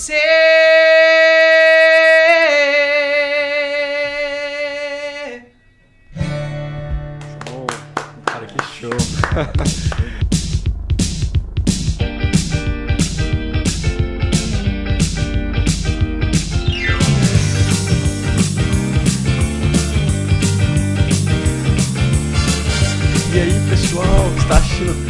você.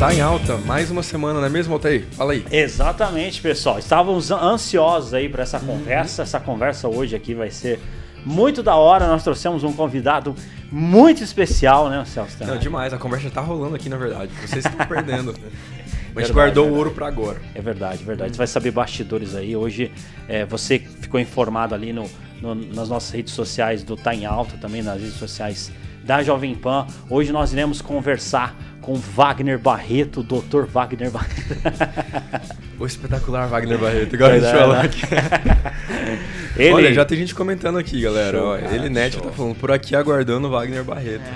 Assistindo Tá em Alta? Mais uma semana, não é mesmo, Altair? Fala aí. Exatamente, pessoal. Estávamos ansiosos aí para essa Uhum. conversa. Essa conversa hoje aqui vai ser muito da hora. Nós trouxemos um convidado muito especial, né, Celso? Não, demais, a conversa já tá rolando aqui, na verdade. Vocês estão perdendo. Mas a gente Verdade, guardou o verdade. ouro pra agora. É verdade, verdade. Você vai saber bastidores aí. Hoje é, você ficou informado ali no, no- nas nossas redes sociais do Tá em Alta, também nas redes sociais da Jovem Pan. Hoje nós iremos conversar com Wagner Barreto, Dr. Wagner Barreto. O espetacular Wagner Barreto, igual a gente Pois é, falou né? aqui. Ele, Olha, já tem gente comentando aqui, galera. Show, cara, ele Net show. tá falando por aqui aguardando o Wagner Barreto. muito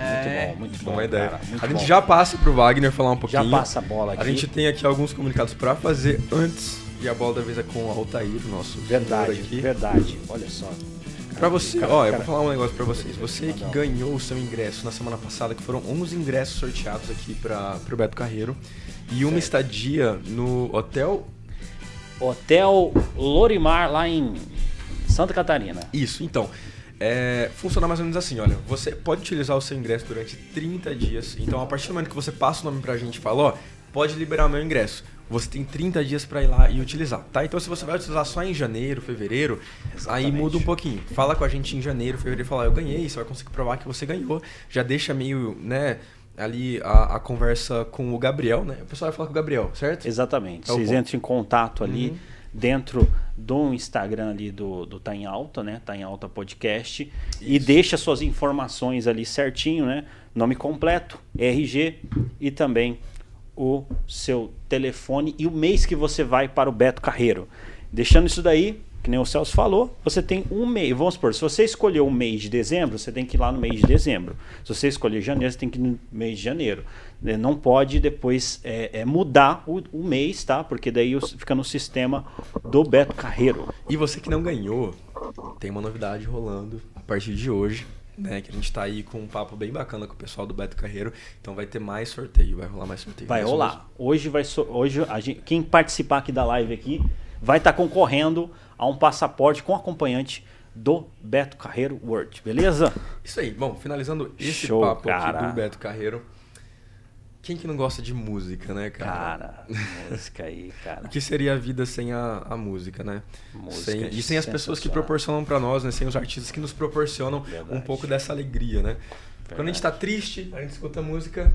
bom, muito bom. Boa ideia. cara, a gente bom. já passa pro Wagner falar um pouquinho. Já passa a bola aqui. A gente tem aqui alguns comunicados pra fazer antes. E a bola da vez é com o Altair, nosso Verdade, aqui. verdade. Olha só. Pra você, Cara, ó, eu cara. vou falar um negócio pra vocês. Você que ganhou o seu ingresso na semana passada, que foram 11 ingressos sorteados aqui para pro Beto Carreiro. E uma Certo. estadia no hotel. Hotel Lorimar, lá em Santa Catarina. Isso, então. É, funciona mais ou menos assim, olha. Você pode utilizar o seu ingresso durante 30 dias. Então, a partir do momento que você passa o nome pra gente e fala, ó, pode liberar meu ingresso. Você tem 30 dias pra ir lá e utilizar, tá? Então, se você vai utilizar só em janeiro, fevereiro, aí Exatamente. muda um pouquinho. Fala com a gente em janeiro, fevereiro e fala, eu ganhei, você vai conseguir provar que você ganhou. Já deixa meio, né, ali a, a conversa com o Gabriel, né? O pessoal vai falar com o Gabriel, certo? Exatamente. É Vocês bom. entram em contato ali Uhum. dentro do Instagram ali do, do Tá em Alta, né? Tá em Alta Podcast. E deixa suas informações ali certinho, né? Nome completo, RG e também o seu telefone e o mês que você vai para o Beto Carreiro. Deixando isso daí, que nem o Celso falou, você tem um mês. Vamos supor, se você escolheu o mês de dezembro, você tem que ir lá no mês de dezembro. Se você escolher janeiro, você tem que ir no mês de janeiro. Né, Não pode depois é, é, mudar o, o mês, tá? Porque daí fica no sistema do Beto Carreiro. E você que não ganhou, tem uma novidade rolando a partir de hoje, né? Que a gente tá aí com um papo bem bacana com o pessoal do Beto Carreiro. Então vai ter mais sorteio, vai rolar mais sorteio. Vai rolar. Hoje vai so- hoje a gente, quem participar aqui da live aqui vai estar concorrendo a um passaporte com acompanhante do Beto Carreiro World, beleza? Isso aí. Bom, finalizando esse Show, papo cara. aqui do Beto Carreiro. Quem que não gosta de música, né, cara? Cara, música aí, cara. O que seria a vida sem a, a música, né? Música Sem- e sem as pessoas que proporcionam pra nós, né? Sem os artistas que nos proporcionam Verdade. um pouco dessa alegria, né? Quando a gente tá triste, a gente escuta música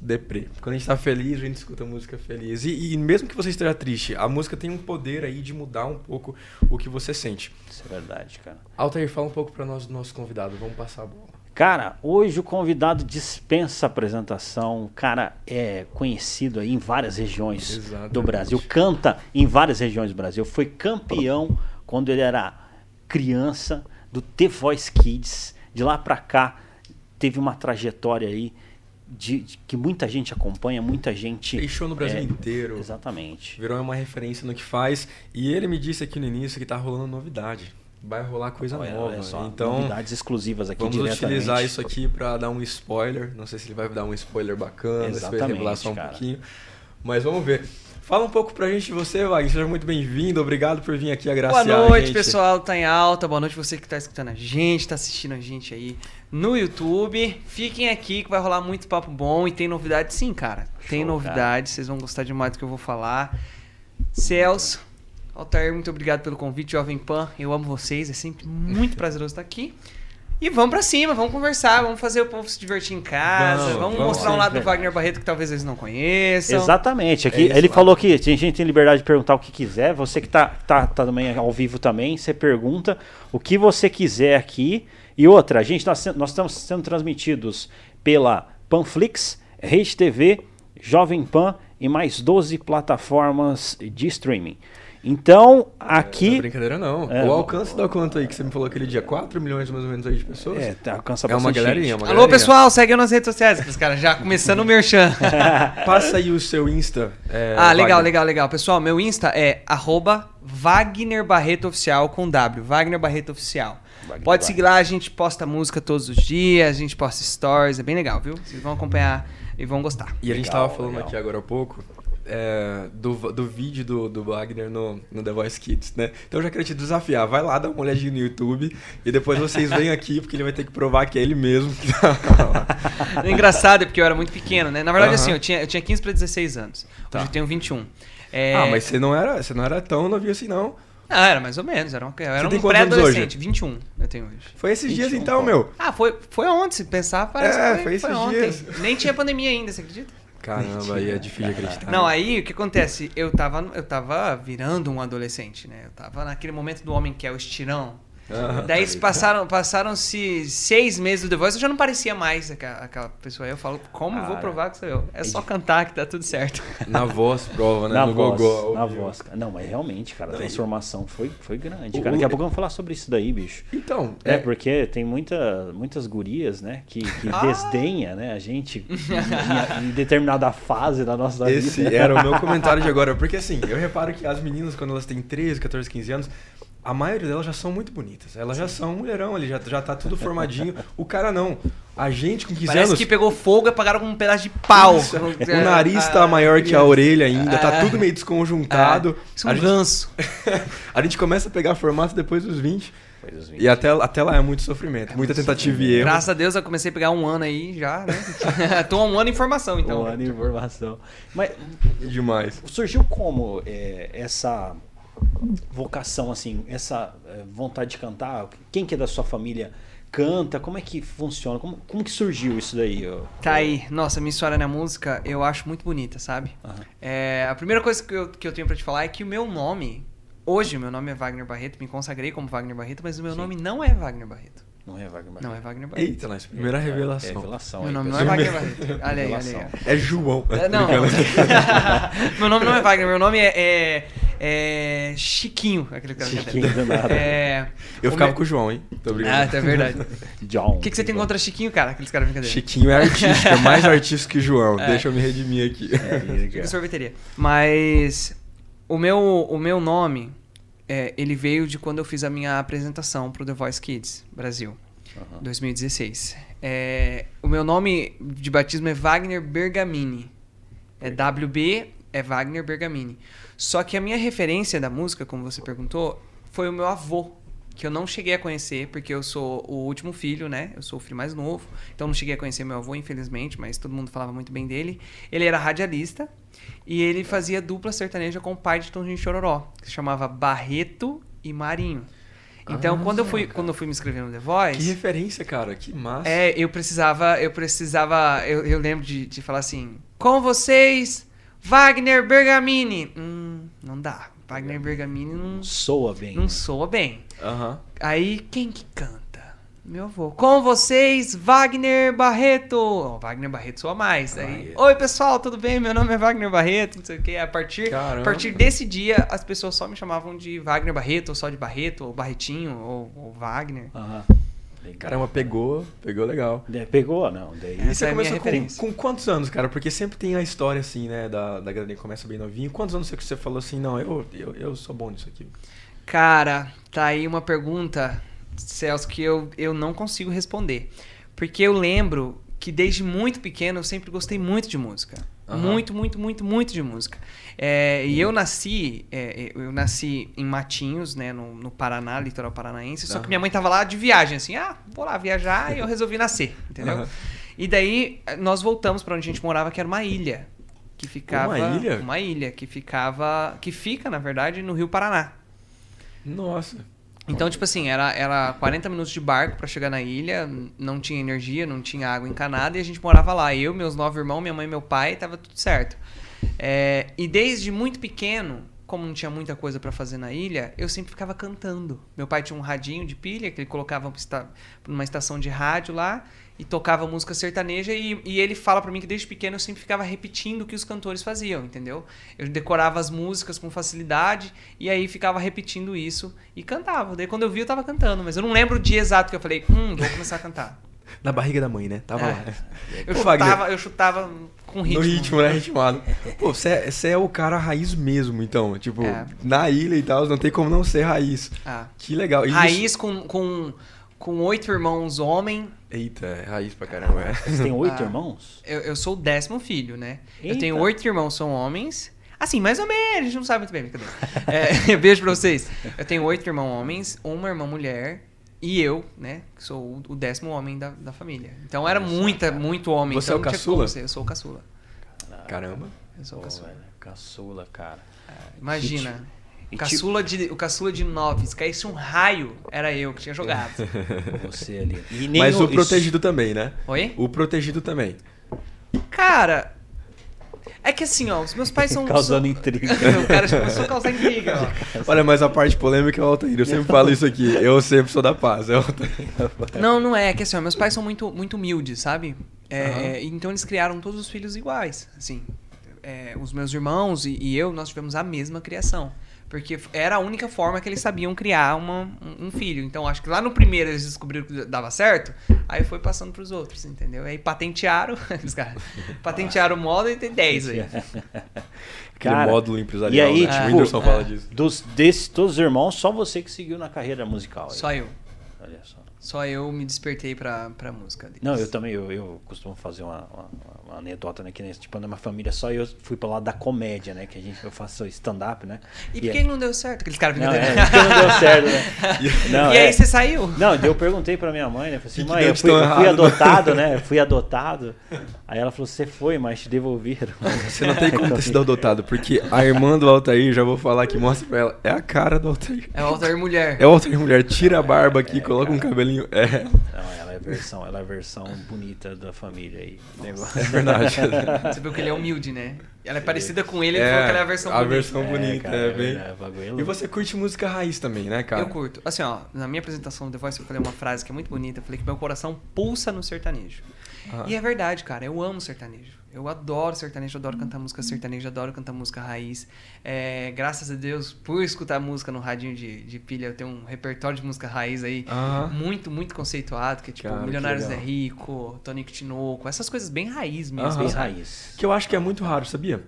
deprê. Quando a gente tá feliz, a gente escuta música feliz. E, e mesmo que você esteja triste, a música tem um poder aí de mudar um pouco o que você sente. Isso é verdade, cara. Altair, fala um pouco pra nós do nosso convidado. Vamos passar a bola. Cara, hoje o convidado dispensa apresentação. O cara é conhecido aí em várias regiões Exatamente. do Brasil, canta em várias regiões do Brasil. Foi campeão quando ele era criança do The Voice Kids. De lá pra cá teve uma trajetória aí de, de- que muita gente acompanha, muita gente. Fez show no Brasil é, inteiro. Exatamente. Virou uma referência no que faz. E ele me disse aqui no início que tá rolando novidade. Vai rolar coisa Olha, nova. olha só, então, novidades exclusivas aqui vamos utilizar isso aqui pra dar um spoiler. Não sei se ele vai dar um spoiler bacana, se vai revelar só um cara. pouquinho. Mas vamos ver. Fala um pouco pra gente de você, Wagner. Seja muito bem-vindo. Obrigado por vir aqui Boa agraciar a noite, gente. pessoal. Tá em alta. Boa noite você que tá escutando a gente, tá assistindo a gente aí no YouTube. Fiquem aqui que vai rolar muito papo bom e tem novidade sim, cara. Tem Show, novidade, vocês vão gostar demais do que eu vou falar. Celso, Altair, muito obrigado pelo convite, Jovem Pan. Eu amo vocês, é sempre muito prazeroso estar aqui. E vamos pra cima, vamos conversar, vamos fazer o povo se divertir em casa, Vamos, vamos, vamos mostrar um lado do. Wagner Barreto que talvez eles não conheçam. Exatamente. Aqui, É isso, ele lá. falou que a gente tem liberdade de perguntar o que quiser. Você que tá, tá, tá também ao vivo também, você pergunta o que você quiser aqui. E outra, gente, nós, nós estamos sendo transmitidos pela Panflix, Rede TV, Jovem Pan e mais 12 plataformas de streaming. Então, Não é aqui. brincadeira não. É, o não- alcance dá quanto aí que você me falou aquele dia? 4 milhões mais ou menos aí de pessoas? É, tá, alcança É uma bastante galerinha, gente. uma Alô, galerinha. pessoal, segue eu nas redes sociais. Os caras já começando o merchan. Passa aí o seu Insta. é, ah, legal, Wagner. legal, legal. Pessoal, meu Insta é arroba Wagner Barreto Oficial com W. Wagner Barreto Oficial. Wagner Pode seguir lá, a gente posta música todos os dias, a gente posta stories, é bem legal, viu? Vocês vão acompanhar e vão gostar. E a gente Legal, tava falando legal. aqui agora há pouco é, do, do vídeo do, do Wagner no, no The Voice Kids, né? Então eu já queria te desafiar. Vai lá, dá uma olhadinha no YouTube e depois vocês vêm aqui, porque ele vai ter que provar que é ele mesmo que tá. É engraçado, é porque eu era muito pequeno, né? Na verdade, assim, eu tinha, eu tinha 15 para 16 anos. Tá. Hoje eu tenho 21. É... Ah, mas você não era, você não era tão novinho assim, não. Ah, era mais ou menos. Era um, eu era um pré-adolescente. 21 eu tenho hoje. Foi esses dias 21, então, pô. meu. Ah, foi, foi ontem, se pensar, parece É, que foi foi, esses ontem. dias. Nem tinha pandemia ainda, você acredita? Caramba, aí é difícil de acreditar. Não, né? aí o que acontece? Eu tava, eu tava virando um adolescente, né? Eu tava naquele momento do homem que é o estirão. Daí se passaram, passaram-se seis meses do The Voice, eu já não parecia mais aquela, aquela pessoa. Aí eu falo, como eu vou Cara, provar que sou eu? É só cantar que tá tudo certo. Na voz, prova, né? Na no voz, gogó. na voz. cara. Não, mas realmente, cara, a transformação foi, foi grande, O- cara. Daqui a pouco vamos falar sobre isso daí, bicho. Então, É, é, porque tem muita, muitas gurias, né, que, que Ah. desdenha, né, a gente em, em determinada fase da nossa Esse vida. era o meu comentário de agora. Porque assim, eu reparo que as meninas, quando elas têm 13, 14, 15 anos, a maioria delas já são muito bonitas. Elas já são um mulherão ali, já, já tá tudo formadinho. O cara não. A gente com 15 Parece anos. que pegou fogo e apagaram com um pedaço de pau. Isso, o nariz tá maior que a orelha ainda, tá É. tudo meio desconjuntado. Isso é A um gente, ranço. a gente começa a pegar formato depois dos 20. Foi dos E até, até lá é muito sofrimento, muita tentativa e erro. Graças a Deus eu comecei a pegar um ano aí já, né? Tô um ano em formação, então. Um ano de informação. Mas Demais. surgiu como é, essa vocação, assim, essa é, vontade de cantar? Quem que é da sua família canta? Como é que funciona? Como, como que surgiu isso daí? Tá aí. Nossa, minha história na música eu acho muito bonita, sabe? Aham. É, a primeira coisa que eu, que eu tenho pra te falar é que o meu nome, hoje o meu nome é Wagner Barreto, me consagrei como Wagner Barreto, mas o meu Sim. nome não é Wagner Barreto. Não é Wagner Não é Barreto? Wagner Barreto. Eita, nós, primeira É, revelação. É revelação. Meu aí, nome não é. Wagner Barreto. Olha aí, olha aí. É João. É, Não, Brincadeira. meu nome não é Wagner, meu nome é, é, é Chiquinho, aquele cara Chiquinho do nada. É, Eu ficava meu- com o João, hein? Tô Ah, brincando. é verdade. John. O que, que você tem contra Chiquinho, cara? Aqueles caras brincadeira. Chiquinho é artístico, é mais artístico que o João. É. Deixa eu me redimir aqui. Fica sorveteria. Mas o meu, o meu nome, é, ele veio de quando eu fiz a minha apresentação pro The Voice Kids Brasil, Aham. 2016. É, o meu nome de batismo é Wagner Bergamini. É WB, é Wagner Bergamini. Só que a minha referência da música, como você perguntou, foi o meu avô, que eu não cheguei a conhecer, porque eu sou o último filho, né? Eu sou o filho mais novo, então não cheguei a conhecer meu avô, infelizmente, mas todo mundo falava muito bem dele. Ele era radialista e ele fazia dupla sertaneja com o pai de Tonzinho Chororó, que se chamava Barreto e Marinho. Então, Ah, quando, eu fui, cara. quando eu fui me inscrever no The Voice... Que referência, cara. Que massa. É, eu precisava, eu precisava, eu, eu lembro de, de falar assim, com vocês, Wagner Bergamini. Hum, não dá. Wagner Bergamini não, Soa bem. não soa bem. Aí, quem que canta? Meu avô. Com vocês, Wagner Barreto. Oh, Wagner Barreto soa mais. Aí, oi pessoal, tudo bem? Meu nome é Wagner Barreto, não sei o que. A partir, a partir desse dia, as pessoas só me chamavam de Wagner Barreto, ou só de Barreto, ou Barretinho, ou, ou Wagner. Aham. Caramba, pegou. Pegou legal. É, Pegou, não. Daí. E você é começou com, com quantos anos, cara? Porque sempre tem a história, assim, né, da, da galera que começa bem novinho. Quantos anos você, que você falou assim, não, eu, eu, eu sou bom nisso aqui? Cara, tá aí uma pergunta, Celso, que eu, eu não consigo responder. Porque eu lembro que desde muito pequeno eu sempre gostei muito de música. Aham. Muito, muito, muito, muito de música. É, e eu nasci, é, eu nasci em Matinhos, né, no, no Paraná, litoral paranaense. Só que minha mãe tava lá de viagem, assim, ah, vou lá viajar e eu resolvi nascer, entendeu? Aham. E daí nós voltamos pra onde a gente morava, que era uma ilha. Que ficava. Uma ilha? Uma ilha que ficava. Que fica, na verdade, no Rio Paraná. Nossa. Então, tipo assim, era, era 40 minutos de barco pra chegar na ilha, não tinha energia, não tinha água encanada e a gente morava lá. Eu, meus nove irmãos, minha mãe e meu pai, tava tudo certo. É, e desde muito pequeno, como não tinha muita coisa pra fazer na ilha, eu sempre ficava cantando. Meu pai tinha um radinho de pilha que ele colocava numa estação de rádio lá e tocava música sertaneja e, e ele fala pra mim que desde pequeno eu sempre ficava repetindo o que os cantores faziam, entendeu? Eu decorava as músicas com facilidade e aí ficava repetindo isso e cantava. Daí quando eu vi eu tava cantando, mas eu não lembro o dia exato que eu falei, hum, vou começar a cantar. Na barriga da mãe, né? Tava É. lá. Eu Pô, Wagner, chutava, eu chutava com ritmo. No ritmo, né? Ritmado. Pô, você é, é o cara raiz mesmo, então. Tipo, É. na ilha e tal, não tem como não ser raiz. Ah. Que legal. Raiz com, com, com oito irmãos homem. Eita, é raiz pra caramba. É. Você tem oito Ah. irmãos? Eu, eu sou o décimo filho, né? Eu Eita. tenho oito irmãos, são homens. Assim, mais ou menos, a gente não sabe muito bem, brincadeira. É, beijo pra vocês. Eu tenho oito irmãos homens, uma irmã mulher e eu, né? Que sou o- décimo homem da, da família. Então era só, muita, cara. muito homem. Você então é o caçula? ser, Eu sou o caçula. Caramba. Eu sou o caçula. velho, caçula, cara. Imagina. E O caçula, de, o caçula de nove. Se caísse um raio, era eu que tinha jogado. Você ali. E nem Mas no- o protegido também, né? Oi? O protegido também. Cara, é que assim, ó, os meus pais são. Causando são- intriga. o cara já começou a causar intriga, ó. Olha, mas a parte polêmica é o Altair. Eu sempre falo isso aqui. Eu sempre sou da paz. É o Altair. Não, não é. É que assim, ó, meus pais são muito, muito humildes, sabe? É, é, então eles criaram todos os filhos iguais, assim. É, os meus irmãos e, e eu, nós tivemos a mesma criação. Porque era a única forma que eles sabiam criar uma, um, filho. Então acho que lá no primeiro eles descobriram que dava certo, aí foi passando pros outros, entendeu? Aí patentearam, os caras, patentearam o modo e tem 10 aí. Aquele Cara, módulo empresarial. e aí, né? tipo, o Whindersson é. fala disso. Dos, desses todos os irmãos, só você que seguiu na carreira musical. aí. Só eu. Olha só. Só eu me despertei pra, pra música deles. Não, eu também, eu, eu costumo fazer uma, uma- uma anedota, né? Que nesse tipo, na minha família, só eu fui pra lá da comédia, né? Que a gente, eu faço stand-up, né? E por aí- que não deu certo? Aqueles caras Não, é, porque não deu certo, né? Não, E é. aí você saiu? Não, eu perguntei pra minha mãe, né? Falei assim, Que que mãe, eu fui, eu fui errado?" adotado, né? Eu fui adotado. Aí ela falou, você foi, mas te devolveram. Você não tem como ter sido adotado, porque a irmã do Altair, já vou falar aqui, mostra pra ela, é a cara do Altair. É o Altair Mulher. É o Altair mulher, tira a barba aqui, coloca um cabelinho. É, Não, é versão, ela é a versão bonita da família aí. Negócio. é verdade. Você viu que ele é humilde, né? Ela é parecida com ele, ele É, falou que ela é a versão a bonita. versão bonita, é, bem- verdade, o bagulho é E você curte música raiz também, né, cara? Eu curto. Assim, ó, na minha apresentação do The Voice eu falei uma frase que é muito bonita. Eu falei que meu coração pulsa no sertanejo. Ah. E é verdade, cara. Eu amo sertanejo. Eu adoro sertanejo, adoro cantar música sertaneja, adoro cantar música raiz. É, graças a Deus, por escutar música no radinho de, de pilha, eu tenho um repertório de música raiz aí Ah. muito, muito conceituado, que é tipo Cara, Milionários é. Rico, Tonico Tinoco, essas coisas bem raiz mesmo. Aham. Bem raiz. Que eu acho que é muito raro, sabia?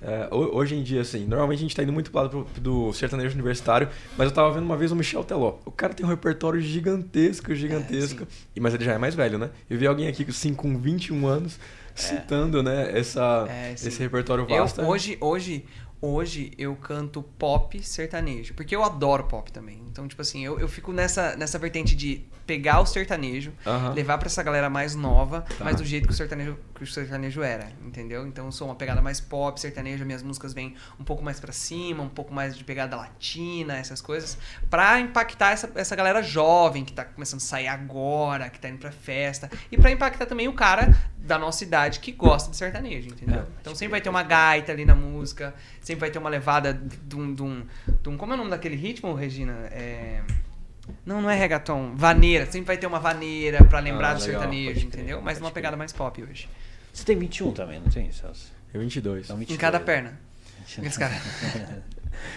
É, ho- hoje em dia, assim, normalmente a gente tá indo muito pro lado pro- do sertanejo universitário, mas eu tava vendo uma vez o Michel Teló. O cara tem um repertório gigantesco, gigantesco. e, mas ele já é mais velho, né? Eu vi alguém aqui assim, com 21 anos citando, né, essa, É, esse repertório Eu, vasto. hoje, hoje, hoje eu canto pop sertanejo, porque eu adoro pop também. Então, tipo assim, eu, eu fico nessa, nessa vertente de pegar o sertanejo, levar pra essa galera mais nova, Tá. mas do jeito que o sertanejo que o sertanejo era, entendeu? Então eu sou uma pegada mais pop, sertanejo, minhas músicas vêm um pouco mais pra cima, um pouco mais de pegada latina, essas coisas, pra impactar essa, essa galera jovem que tá começando a sair agora, que tá indo pra festa, e pra impactar também o cara da nossa idade que gosta de sertanejo, entendeu? É. então sempre vai ter uma gaita ali na música, sempre vai ter uma levada de um, de um, de um como é o nome daquele ritmo, Regina? É... Não, não é reggaeton. Vaneira. Sempre vai ter uma vaneira pra lembrar Ah, do legal, sertanejo, entendeu? Mas crer. pegada mais pop hoje. Você tem 21 também, não tem, Celso? Eu 22. Então, Em 22. cada perna. Esse cara.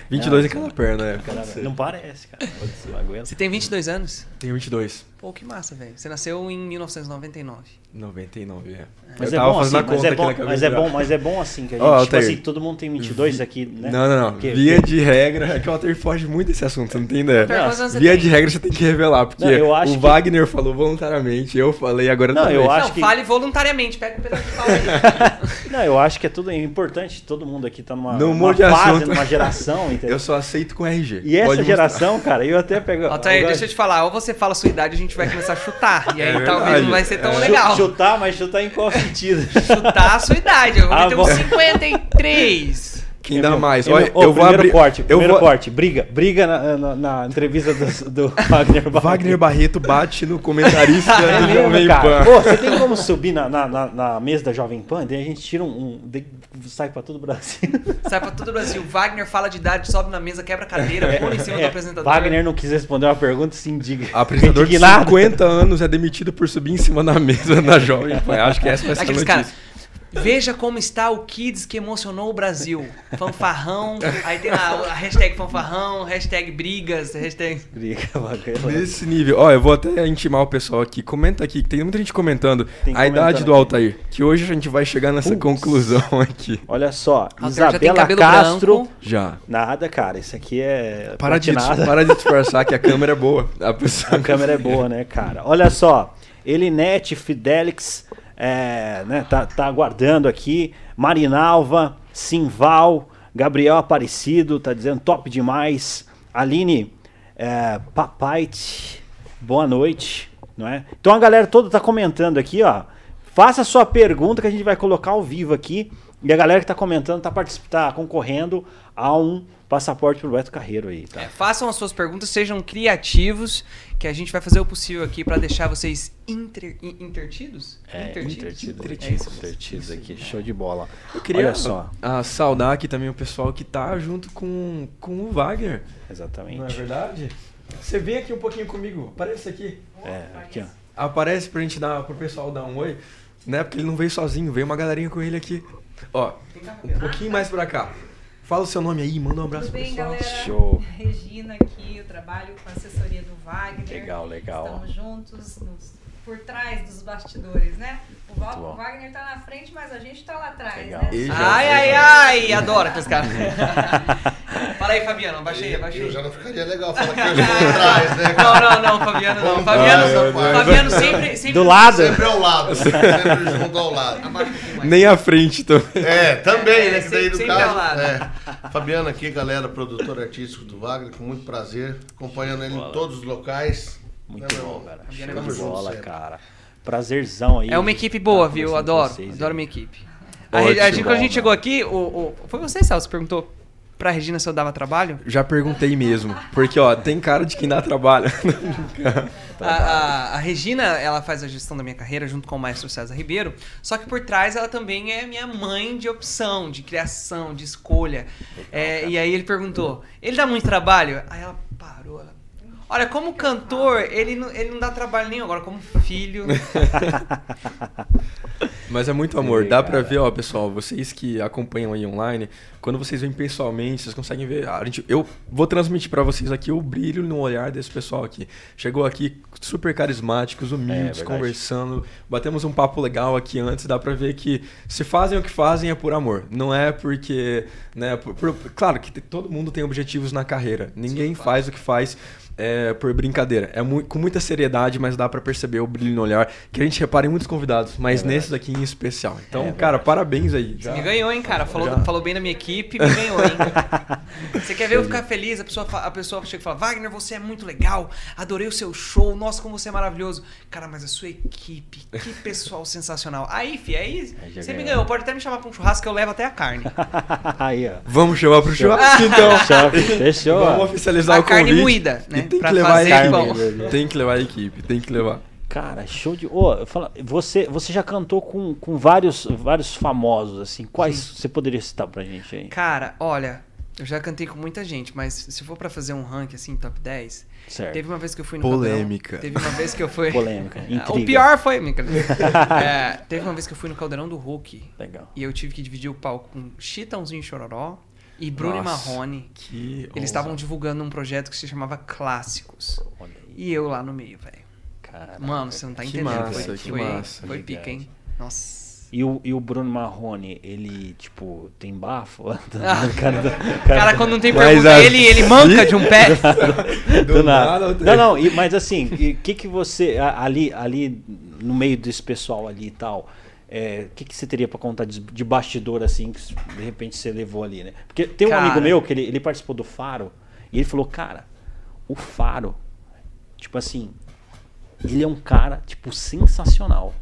22 em Não, cada perna, é. Não parece, cara. É- Você tem 22 anos? Tenho 22. Pô, que massa, velho. Você nasceu em 1999. 99, é. Mas eu é bom assim, mas é bom, mas é bom, mas é bom assim que a gente, Ó, tipo assim, todo mundo tem 22 aqui, né? Não, não, não. Porque- Via de regra, é que o Altair foge muito desse assunto, você não tem ideia. Você Via tem? de regra você tem que revelar, porque Não, eu acho o que- Wagner falou voluntariamente, eu falei, agora Não, também. eu acho não, que- fale voluntariamente. Pega um pedaço de pau aí. Não, eu acho que é tudo importante, todo mundo aqui tá numa, Não numa fase, assunto. numa geração, entendeu? Eu só aceito com RG. E essa Pode mostrar. geração, cara, eu até pego. Altair, eu deixa eu te falar. Ou você fala a sua idade, a gente vai começar a chutar. E aí É talvez não vai ser tão É. legal. Chutar, mas chutar em qual sentido? Chutar a sua idade. Eu vou Ah, meter bom. uns 53. Quem dá mais? Eu, Olha, ô, eu vou primeiro abrir. corte, eu primeiro vou... corte. Briga, briga na, na- na entrevista do, do Wagner Barreto. Wagner Barreto bate no comentarista É do mesmo, Jovem cara. Pan. Pô, você tem como subir na, na, na- na mesa da Jovem Pan? Daí a gente tira um. um sai pra todo o Brasil. Sai pra todo o Brasil. Wagner fala de idade, sobe na mesa, quebra a cadeira, pula em cima do É, apresentador. Wagner não quis responder uma pergunta se indiga. Apresentador de Indignado. 50 anos é demitido por subir em cima da mesa da Jovem Pan. Acho que essa vai ser a notícia. caras. Veja como está o Kids que emocionou o Brasil. Fanfarrão. Aí tem lá a hashtag fanfarrão, hashtag brigas, hashtag. Briga, Wagner. Nesse nível, ó, eu vou até intimar o pessoal aqui. Comenta aqui, que tem muita gente comentando Tem a idade do. Altair. Que hoje a gente vai chegar nessa Putz. conclusão aqui. Olha só, Altair já tem Isabela Castro. branco. Já. Nada, cara. Isso aqui é. Para de, para de disfarçar que a câmera é boa. A, pessoa... A câmera é boa, né, cara? Olha só, Elinete Fidelix é, né, tá, tá aguardando aqui. Marinalva, Simval, Gabriel Aparecido, tá dizendo top demais. Aline é, Papait, boa noite, não é? Então a galera toda tá comentando aqui, ó. Faça a sua pergunta que a gente vai colocar ao vivo aqui. E a galera que tá comentando tá, tá concorrendo a um passaporte pro Beto Carreiro aí, tá? É, façam as suas perguntas, sejam criativos, que a gente vai fazer o possível aqui pra deixar vocês inter, in- intertidos? É, Intertidos? entretidos, É isso. entretidos aqui, show de bola. Eu queria Olha só, ah, saudar aqui também o pessoal que tá junto com, com o Wagner. exatamente. Não é verdade? Você vem aqui um pouquinho comigo. Aparece aqui. É, aqui, ó. Aparece pra gente dar, pro pessoal dar um oi. Né? Porque ele não veio sozinho, veio uma galerinha com ele aqui. Ó, um pouquinho mais pra cá. Fala o seu nome aí, manda um abraço Tudo bem, pessoal. galera? Show. Regina aqui, eu trabalho com a assessoria do Wagner. Legal, legal. Estamos juntos nos- por trás dos bastidores, né? O, Va- Muito bom. o Wagner tá na frente, mas a gente tá lá atrás, Legal. né? Já- Ai, ai, ai! Adoro caras. Fala aí, Fabiano, abaixa Eu aí. já não ficaria legal falar que eu estou atrás, né? Não, não, não, Fabiano não. Fabiano. Fabiano sempre, sempre. Do lado. Sempre ao lado, sempre junto ao lado. Nem à frente também. É, também, né? Que daí ao caso. lado. É. Fabiano aqui, galera, produtor artístico do Wagner, com muito prazer, acompanhando ele em todos os locais. Muito Né, bom, cara. É Show de bom, bola, cara. Prazerzão aí. É uma equipe boa, tá viu? Adoro. vocês Adoro minha equipe. A, gente, quando a gente chegou aqui, o, o- foi você, Celso, que perguntou pra Regina se eu dava trabalho? Já perguntei mesmo. Porque, ó, tem cara de quem dá trabalho. A, a- a Regina, ela faz a gestão da minha carreira junto com o maestro César Ribeiro, só que por trás ela também é minha mãe de opção, de criação, de escolha. É, e aí ele perguntou, ele dá muito trabalho? Aí ela parou, ela, Olha, como cantor, ele não, ele não dá trabalho nenhum. Agora, como filho. Mas é muito amor. Sim, Dá pra cara. ver, ó, pessoal, vocês que acompanham aí online, quando vocês vêm pessoalmente, vocês conseguem ver. A gente, eu vou transmitir pra vocês aqui o brilho no olhar desse pessoal aqui. Chegou aqui super carismáticos, humildes, É, conversando. Batemos um papo legal aqui antes. Dá pra ver que se fazem o que fazem é por amor. Não é porque. Né, por- por- claro que todo mundo tem objetivos na carreira. Ninguém faz o que faz. É, por brincadeira. É mu- com muita seriedade, mas dá pra perceber o brilho no olhar. Que a gente repara em muitos convidados, mas É nesses aqui em especial. Então, É cara, parabéns aí. Você me ganhou, hein, cara? Falou, Já. falou bem da minha equipe, me ganhou, hein? Você quer ver eu ficar feliz? A pessoa, a pessoa chega e fala: Wagner, você é muito legal, adorei o seu show, nossa, como você é maravilhoso. Cara, mas a sua equipe, que pessoal sensacional. Aí, fi, aí Aí já você me ganhou. Pode até me chamar pra um churrasco que eu levo até a carne. aí, ó. Vamos chamar pro churrasco, então. Fechou, fechou. Vamos oficializar A o convite. carne moída, E né? Tem que levar a equipe. pão. Tem que levar a equipe, tem que levar. Cara, show de. Eu falo, você, você já cantou com, com vários, vários famosos, assim. Quais você poderia citar pra gente aí? Cara, olha, eu já cantei com muita gente, mas se for pra fazer um ranking assim, top 10, Certo. teve uma vez que eu fui no Polêmica. Caldeirão. Teve uma vez que eu fui. Polêmica, Ah, intriga. O pior foi. É, teve uma vez que eu fui no Caldeirão do Hulk Legal. e eu tive que dividir o palco com Chitãozinho e Chororó e Bruno Nossa. e Marrone. Que Eles estavam divulgando um projeto que se chamava Clássicos. E eu lá no meio, velho. Cara. Mano, você não tá entendendo. massa, foi, que foi, massa. foi pica, hein? Nossa. E o, e o Bruno Marrone, ele, tipo, tem bafo? Ah. cara, do- Cara, quando não tem pergunta, assim- ele, ele manca de um pé. Do Do nada. nada, Não, não, e- mas assim, o que que você, a- ali, ali no meio desse pessoal ali e tal, o que que você teria pra contar de, de bastidor assim, que de repente você levou ali, né? Porque tem um Cara. amigo meu que ele, ele participou do Faro e ele falou, cara, o Faro, tipo assim, ele é um cara, tipo, sensacional.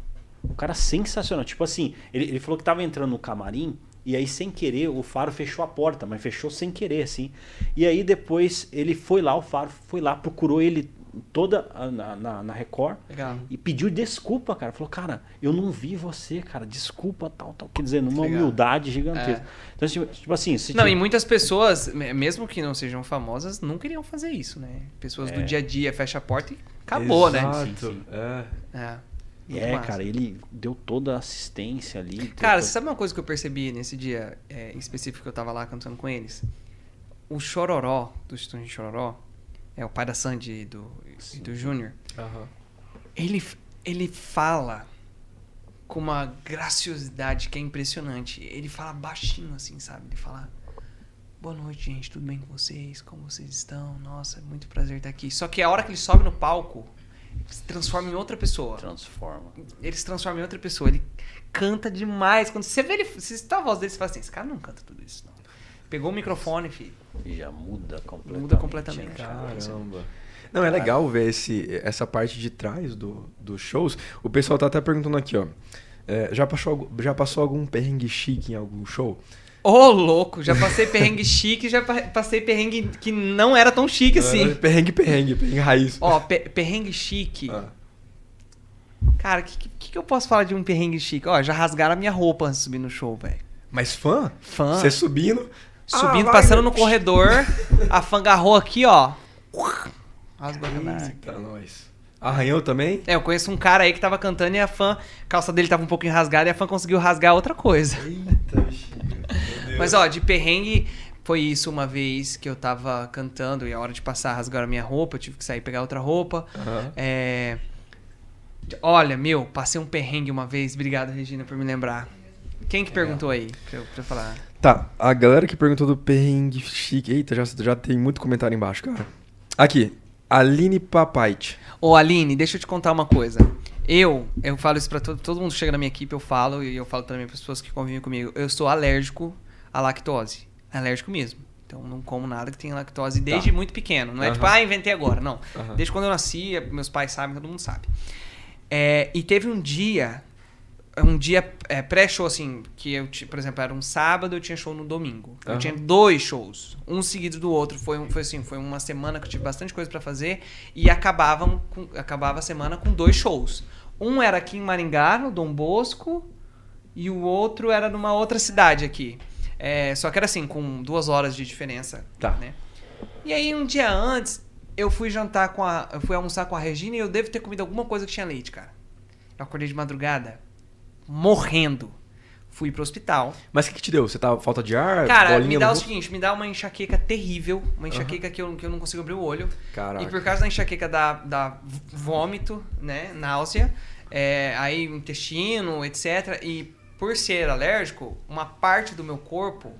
Um cara sensacional. Tipo assim, ele, ele falou que tava entrando no camarim E aí, sem querer, o Faro fechou a porta, mas fechou sem querer, assim. E aí, depois, ele foi lá, o Faro foi lá, procurou ele toda a- na, na, na Record Legal. e pediu desculpa, cara. Falou, cara, eu não vi você, cara, desculpa, tal, tal. Quer dizer, numa Legal. humildade gigantesca. É. Então, tipo, tipo assim, se Não, tipo- e muitas pessoas, me- mesmo que não sejam famosas, nunca iriam fazer isso, né? Pessoas do É. dia a dia, fecha a porta e acabou, né? Exato. Sim, sim. É. É. Muito É, massa. cara, ele deu toda a assistência ali. Cara, você sabe uma coisa que eu percebi nesse dia é, em específico que eu tava lá cantando com eles? O Chororó, do Estúdio Chororó, é o pai da Sandy e do, e do Júnior, Aham. ele, ele fala com uma graciosidade que é impressionante. Ele fala baixinho assim, sabe? Ele fala: Boa noite, gente, tudo bem com vocês? Como vocês estão? Nossa, é muito prazer estar aqui. Só que a hora que ele sobe no palco, ele se transforma em outra pessoa. Transforma. Ele se transforma em outra pessoa. Ele canta demais. Quando você vê ele, você está a voz dele, você fala assim: esse cara não canta tudo isso, não. Pegou o microfone, filho. E já muda completamente. Muda completamente, cara. cara? Caramba. Não, é legal ver esse, essa parte de trás do, dos shows. O pessoal tá até perguntando aqui, ó. É, já, passou, algum- já passou algum perrengue chique em algum show? Ô, louco, já passei perrengue chique, já pa- passei perrengue que não era tão chique assim. É, Perrengue, perrengue, perrengue raiz. Ó, pe- perrengue chique. Ah. Cara, o que, que, que eu posso falar de um perrengue chique? Ó, já rasgaram a minha roupa antes de subir no show, velho. Mas fã? Fã. Você subindo. Subindo, Ah, passando no corredor, a fã agarrou aqui, ó. Rasgou a canela. Eita, nós. Arranhou também? É, eu conheço um cara aí que tava cantando e a fã, a calça dele tava um pouco enrasgada e a fã conseguiu rasgar outra coisa. Eita, bichinho. Mas ó, de perrengue foi isso uma vez que eu tava cantando e a hora de passar rasgaram a minha roupa, eu tive que sair pegar outra roupa. Aham. É... Olha, meu, passei um perrengue uma vez. Obrigado, Regina, por me lembrar. Quem que perguntou aí pra eu, pra eu falar? Tá, a galera que perguntou do perrengue chique. Eita, já, já tem muito comentário embaixo, cara. Aqui, Aline Papait. Ô, Aline, deixa eu te contar uma coisa. Eu, eu falo isso pra todo, todo mundo que chega na minha equipe, eu falo, e eu falo também para pessoas que convivem comigo. Eu sou alérgico à lactose. Alérgico mesmo. Então não como nada que tenha lactose desde muito pequeno. Não é Aham. tipo, ah, inventei agora. Não. Aham. Desde quando eu nasci, meus pais sabem, todo mundo sabe. É, e teve um dia, um dia é, pré-show, assim, que eu, por exemplo, era um sábado, eu tinha show no domingo. Eu Aham. tinha dois shows, um seguido do outro. Foi, um- foi assim, foi uma semana que eu tive bastante coisa pra fazer e acabavam com- acabava a semana com dois shows. Um era aqui em Maringá, no Dom Bosco, e o outro era numa outra cidade aqui. É, só que era assim, com duas horas de diferença. Tá. Né? E aí, um dia antes, eu fui jantar com a. Eu fui almoçar com a Regina e eu devo ter comido alguma coisa que tinha leite, cara. Eu acordei de madrugada, morrendo. Fui pro hospital. Mas o que, que te deu? Você tava falta de ar? Cara, me dá o rosto? seguinte, me dá uma enxaqueca terrível. Uma enxaqueca que, eu, que eu não consigo abrir o olho. Caraca. E por causa da enxaqueca dá, dá vômito, né? Náusea. é, aí intestino, etc. E por ser alérgico, uma parte do meu corpo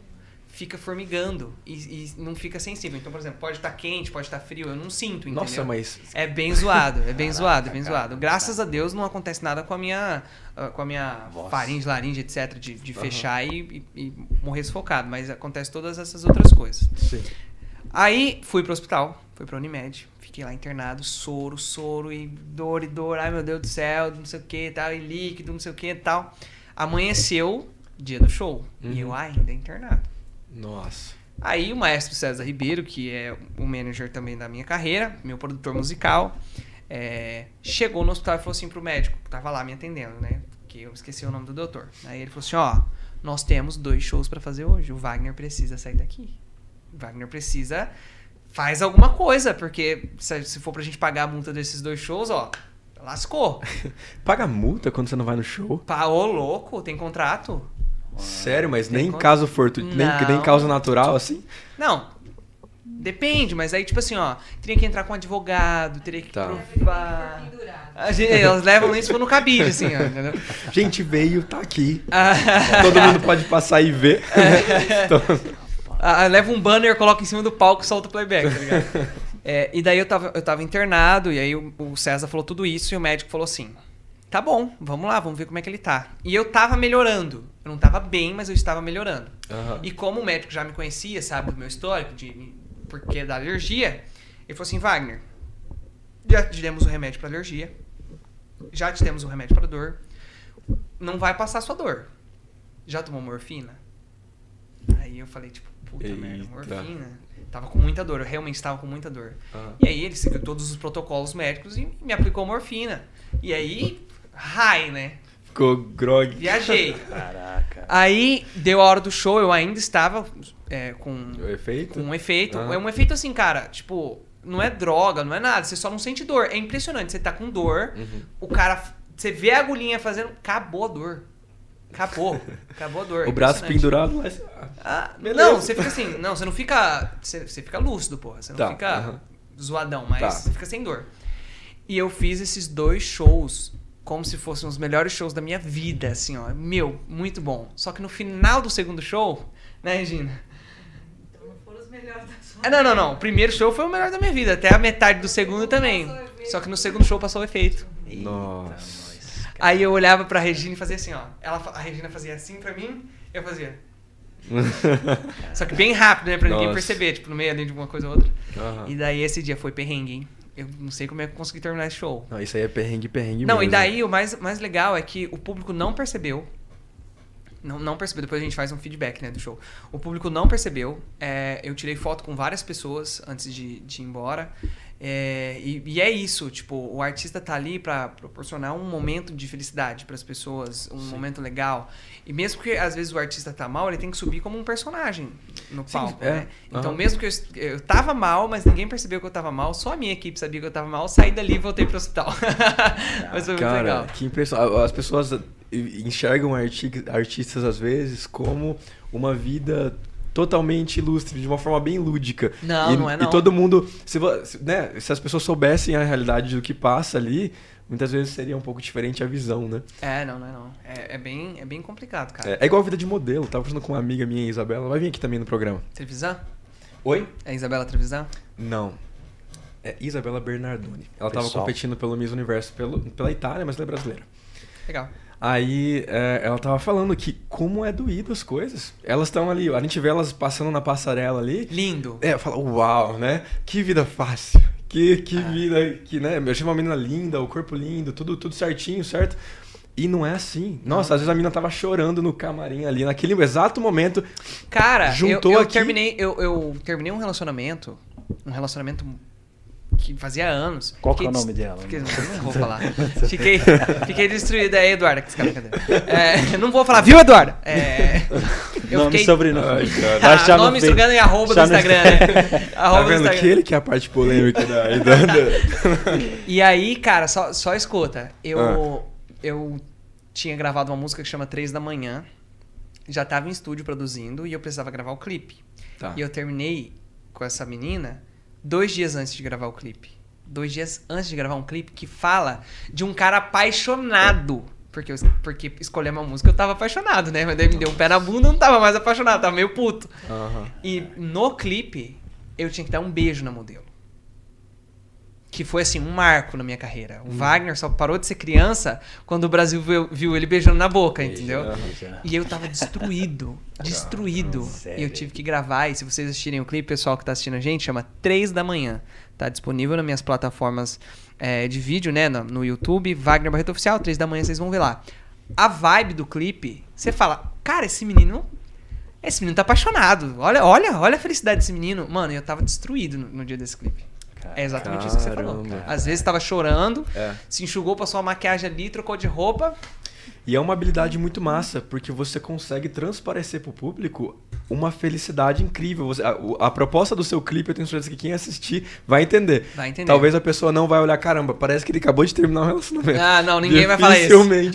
fica formigando e, e não fica sensível. Então, por exemplo, pode estar quente, pode estar frio, eu não sinto, entendeu? Nossa, mas. É bem zoado, é bem Caraca, zoado, é bem cara. zoado. Graças a Deus não acontece nada com a minha, ah, com a minha Voz. faringe, laringe, etc, de, de Aham. fechar e, e- e morrer sufocado, mas acontece todas essas outras coisas. Sim. Aí fui pro hospital, fui pra Unimed, fiquei lá internado, soro, soro e dor e dor, ai meu Deus do céu, não sei o que, tal, e líquido, não sei o que e tal. Amanheceu, dia do show, e Uhum. eu ainda internado. Nossa. Aí o maestro César Ribeiro, que é o manager também da minha carreira, meu produtor musical, é, chegou no hospital e falou assim pro médico, que tava lá me atendendo, né? Que eu esqueci o nome do doutor. Aí ele falou assim, ó, nós temos dois shows pra fazer hoje, o Wagner precisa sair daqui. O Wagner precisa faz alguma coisa, porque se, se for pra gente pagar a multa desses dois shows, ó, lascou. Paga multa quando você não vai no show? Pá, ô louco, tem contrato? Sério, mas nem em conta? caso fortuito, nem, nem causa natural, assim? Não. Depende, mas aí, tipo assim, ó, teria que entrar com um advogado, teria que Tá. provar. Gente- elas levam isso no cabide, assim, ó, entendeu? Gente veio, tá aqui. Ah, Todo mundo pode passar e ver. Então, ah, leva um banner, coloca em cima do palco e solta o playback, tá ligado? É, e daí eu tava, eu tava internado, e aí o, o César falou tudo isso, e o médico falou assim: tá bom, vamos lá, vamos ver como é que ele tá. E eu tava melhorando. Eu não tava bem, mas eu estava melhorando. Aham. E como o médico já me conhecia, sabe, do meu histórico, de porque da alergia, ele falou assim, Wagner, já te demos o remédio para alergia, já te demos o remédio para dor, não vai passar sua dor. Já tomou morfina? Aí eu falei, tipo, puta merda, Eita. morfina. Tava com muita dor, eu realmente estava com muita dor. Ah. E aí ele seguiu todos os protocolos médicos e me aplicou morfina. E aí, high, né? Ficou grog. Viajei. Caraca. Aí deu a hora do show, eu ainda estava é, com, O efeito? com um efeito. Ah. É um efeito assim, cara, tipo, não é droga, não é nada, você só não sente dor. É impressionante, você tá com dor, Uhum. o cara, você vê a agulhinha fazendo, acabou a dor. Acabou. Acabou a dor. O braço pendurado lá. ah, Ah, não, você fica assim, não, você não fica, você, você fica lúcido, porra. Você não Tá, fica aham. zoadão, mas Tá. você fica sem dor. E eu fiz esses dois shows como se fossem os melhores shows da minha vida, assim, ó. Meu, muito bom. Só que no final do segundo show, né, Regina? Então não foram os melhores da sua Ah, não, não, não. O primeiro show foi o melhor da minha vida. Até a metade do segundo também. Só que no segundo show passou o efeito. Nossa. nós. Aí eu olhava pra Regina e fazia assim, ó. Ela, a Regina fazia assim pra mim, eu fazia. Só que bem rápido, né? Pra ninguém Nossa. perceber, tipo, no meio ali de uma coisa ou outra. Aham. E daí esse dia foi perrengue, hein? Eu não sei como é que eu consegui terminar esse show. Não, isso aí é perrengue, perrengue Não, mesmo. e daí o mais, mais legal é que o público não percebeu. Não, não percebeu, depois a gente faz um feedback né, do show. O público não percebeu. é, eu tirei foto com várias pessoas antes de, de ir embora. É, e, e é isso, tipo, o artista tá ali pra proporcionar um momento de felicidade pras pessoas, um momento legal. E mesmo que às vezes o artista tá mal, ele tem que subir como um personagem no Sim, palco, é. né? Então, Aham. mesmo que eu, eu tava mal, mas ninguém percebeu que eu tava mal, só a minha equipe sabia que eu tava mal, saí dali e voltei pro hospital. mas foi muito Cara, legal. que impressão. As pessoas enxergam arti- artistas às vezes como uma vida totalmente ilustre, de uma forma bem lúdica. Não, e, não é não. E todo mundo, se, né, se as pessoas soubessem a realidade do que passa ali, muitas vezes seria um pouco diferente a visão, né? É, não, não é não. É, é bem, é bem complicado, cara. É, é igual a vida de modelo. Tava conversando com uma amiga minha, Isabela. Vai vir aqui também no programa. Trevisan? Oi? É Isabela Trevisan? Não. É Isabela Bernardoni. Ela tava Pessoal. competindo pelo Miss Universo pelo, pela Itália, mas ela é brasileira. Legal. Aí é, ela tava falando que como é doído as coisas. Elas estão ali, a gente vê elas passando na passarela ali. Lindo. É, fala, uau, né? Que vida fácil. Que, que É. vida, que, né? Eu achei uma menina linda, o corpo lindo, tudo, tudo certinho, certo? E não é assim. Nossa, às vezes a menina tava chorando no camarim ali, naquele exato momento. Cara, Juntou eu, eu aqui- terminei, eu, eu terminei um relacionamento, um relacionamento que fazia anos. Qual que é o nome dela? fiquei- não vou falar. fiquei, fiquei destruída aí, Eduarda. que esse cara, cadê? É, não vou falar, viu, Eduarda? É, eu nome e fiquei... sobrenome. Ai, Ah, no nome, Instagram e arroba do Instagram, né? Tá Arroba do vendo Instagram. aquele que é a parte polêmica da. da, da... E aí, cara, só, só escuta. Eu, Ah. eu tinha gravado uma música que chama Três da Manhã. Já tava em estúdio produzindo e eu precisava gravar o clipe. Tá. E eu terminei com essa menina dois dias antes de gravar o clipe. Dois dias antes de gravar um clipe que fala de um cara apaixonado. Porque, eu, porque escolher uma música eu tava apaixonado, né? Mas daí me deu um pé na bunda, eu não tava mais apaixonado, tava meio puto. Aham. E no clipe, eu tinha que dar um beijo na modelo. Que foi, assim, um marco na minha carreira. Hum. O Wagner só parou de ser criança quando o Brasil viu, viu ele beijando na boca, entendeu? E eu tava destruído. Destruído. Sério? E eu tive que gravar. E se vocês assistirem o clipe, pessoal que tá assistindo a gente, chama 3 da manhã. Tá disponível nas minhas plataformas é, de vídeo, né? No, no YouTube, Wagner Barreto Oficial, 3 da manhã, vocês vão ver lá. A vibe do clipe, você fala, cara, esse menino. Esse menino tá apaixonado. Olha, olha, olha a felicidade desse menino. Mano, eu tava destruído no, no dia desse clipe. É exatamente isso que você falou. Caramba. Às vezes tava chorando, É. se enxugou, passou uma maquiagem ali, trocou de roupa. E é uma habilidade muito massa, porque você consegue transparecer pro público uma felicidade incrível. Você- a, o- a proposta do seu clipe, eu tenho certeza que quem assistir vai entender. Vai entender. Talvez a pessoa não vai olhar, caramba, parece que ele acabou de terminar um relacionamento. Ah, não, ninguém vai falar isso.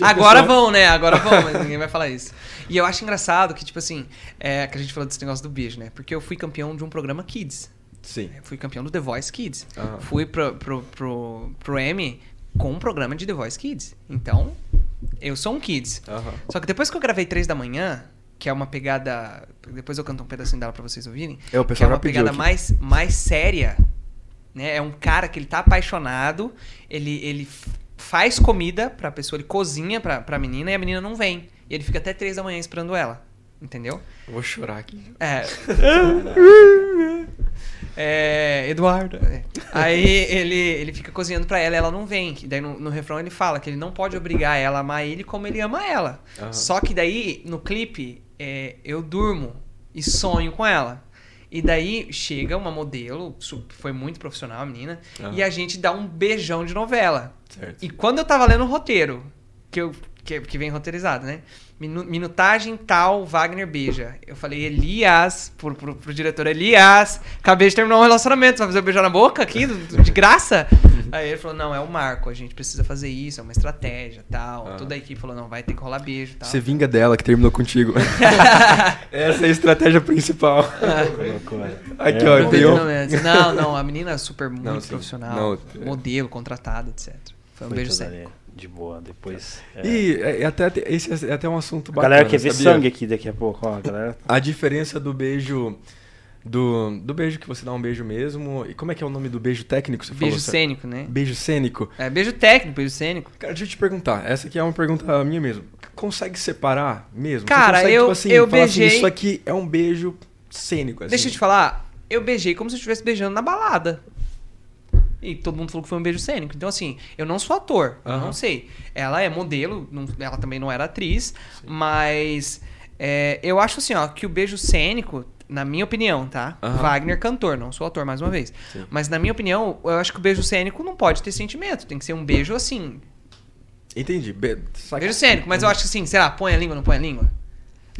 Agora pessoa- vão, né? Agora vão, mas ninguém vai falar isso. E eu acho engraçado que, tipo assim, é, que a gente falou desse negócio do beijo, né? Porque eu fui campeão de um programa Kids. Sim. Eu fui campeão do The Voice Kids. Aham. Fui pro, pro, pro, pro Emmy com um programa de The Voice Kids. Então, eu sou um Kids. Só que depois que eu gravei 3 da manhã, que é uma pegada. Depois eu canto um pedacinho dela pra vocês ouvirem. É, o que pessoal é já uma pegada aqui. mais, mais séria. Né? É um cara que ele tá apaixonado, ele, ele faz comida pra pessoa, ele cozinha pra, pra menina e a menina não vem. E ele fica até 3 da manhã esperando ela. Entendeu? Eu vou chorar aqui. É. É, Eduardo. é. Aí ele, ele fica cozinhando pra ela e ela não vem. E daí no, no refrão ele fala que ele não pode obrigar ela a amar ele como ele ama ela. Aham. Só que daí, no clipe, é, eu durmo e sonho com ela. E daí chega uma modelo, foi muito profissional a menina, Aham. e a gente dá um beijão de novela. Certo. E quando eu tava lendo o roteiro, que, eu, que, que vem roteirizado, né? Minu- minutagem tal, Wagner beija. Eu falei, Elias, pro, pro, pro diretor, Elias, acabei de terminar um relacionamento, você vai fazer eu beijar na boca aqui, de graça? Aí ele falou, não, é o marco, a gente precisa fazer isso, é uma estratégia, tal. Ah. Toda a equipe falou, não, vai ter que rolar beijo, tal. Você vinga dela que terminou contigo. Essa é a estratégia principal. Loucura. Aqui, É, ó, Não, um... não, não, a menina é super muito Não, profissional, Não, é. modelo, contratada, etc. Foi um Foi beijo sério. De boa, depois. é. E é, é até, esse é até um assunto A bacana, galera quer ver sabia? sangue aqui daqui a pouco, ó. A galera. A diferença do beijo... Do, do beijo que você dá um beijo mesmo. E como é que é o nome do beijo técnico? Você Beijo falou, certo? cênico, né? Beijo cênico. É, beijo técnico, beijo cênico. Cara, deixa eu te perguntar. Essa aqui é uma pergunta minha mesmo. Consegue separar mesmo? Cara, consegue, eu- tipo assim, eu falar assim, beijei- isso aqui é um beijo cênico, assim. Deixa eu te falar, eu beijei como se eu estivesse beijando na balada. E todo mundo falou que foi um beijo cênico. Então, assim, eu não sou ator, eu não sei. Ela é modelo, não- ela também não era atriz, mas é, eu acho assim, ó, que o beijo cênico, na minha opinião, tá? Wagner cantor, não sou ator mais uma vez. Sim. Mas na minha opinião, eu acho que o beijo cênico não pode ter sentimento. Tem que ser um beijo assim, Entendi. Be... beijo cênico. Mas eu acho que assim, sei lá, põe a língua, não põe a língua.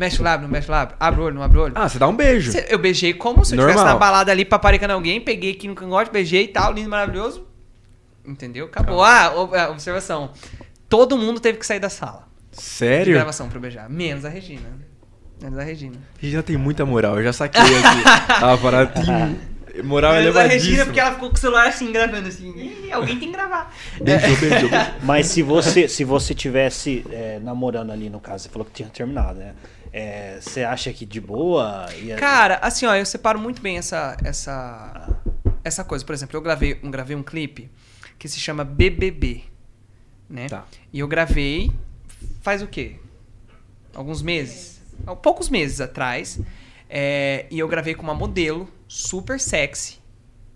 Mexe o lábio, não mexe o lábio. Abre o olho, não abre o olho. Ah, você dá um beijo. Cê- Eu beijei como se eu estivesse Normal. na balada ali paparicando alguém, peguei aqui no cangote, beijei e tal, lindo, maravilhoso. Entendeu? Acabou. Ah, a observação. Todo mundo teve que sair da sala de Sério? gravação pra beijar. Menos a Regina. Menos a Regina. A gente já tem muita moral, eu já saquei aqui. a parada tem moral Menos a Regina, porque ela ficou com o celular assim, gravando assim. Ih, alguém tem que gravar. Beijou, beijou, beijou. Mas se você, se você tivesse é, namorando ali, no caso, você falou que tinha terminado, né? É, você acha que de boa? Ia- Cara, assim, ó, eu separo muito bem essa, essa, essa coisa. Por exemplo, eu gravei, um, gravei um clipe que se chama BBB, né? Tá. E eu gravei faz o quê? Alguns meses? Poucos meses atrás. É, e eu gravei com uma modelo super sexy.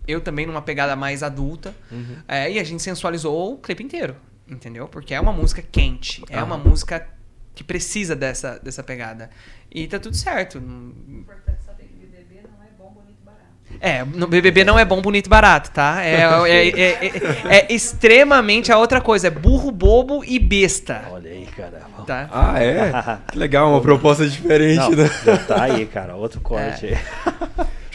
Eu também numa pegada mais adulta. Uhum. É, e a gente sensualizou o clipe inteiro. Entendeu? Porque é uma música quente. É uma música que precisa dessa, dessa pegada. E tá tudo certo. Importante saber que BBB não é bom, bonito e barato. É, no BBB não é bom, bonito e barato, tá? É, é, é- é- é extremamente a outra coisa. É burro, bobo e besta. Olha aí, cara. Tá? Ah, é? Que legal, uma proposta diferente, Não, né? tá aí, cara. Outro corte É. aí.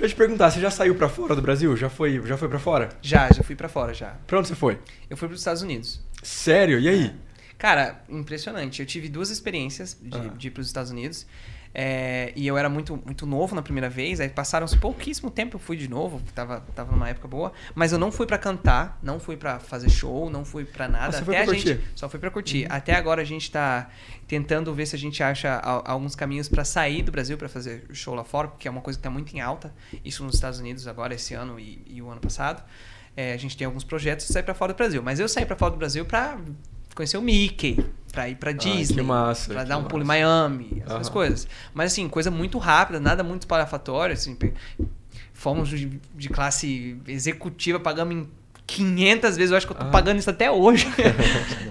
Deixa eu te perguntar, você já saiu pra fora do Brasil? Já foi, já foi pra fora? Já, já fui pra fora já. Pra onde você foi? Eu fui pros Estados Unidos. Sério? E aí? Cara, impressionante. Eu tive duas experiências de, Ah. de ir pros Estados Unidos. É, e eu era muito, muito novo na primeira vez. Aí passaram-se pouquíssimo tempo, eu fui de novo. Tava, tava numa época boa. Mas eu não fui pra cantar, não fui pra fazer show, não fui pra nada. Ah, você Até a gente. curtir? Só fui pra curtir. Até agora a gente tá tentando ver se a gente acha alguns caminhos pra sair do Brasil pra fazer show lá fora, porque é uma coisa que tá muito em alta. Isso nos Estados Unidos agora, esse ano e, e o ano passado. É, a gente tem alguns projetos de sair pra fora do Brasil. Mas eu saí pra fora do Brasil pra conhecer o Mickey, pra ir pra Disney, que massa, pra dar um pulo em massa. Miami, essas Aham. coisas. Mas assim, coisa muito rápida, nada muito espalhafatório, assim. Fomos de, de classe executiva, pagamos em 500 vezes, eu acho que eu tô Ah. pagando isso até hoje.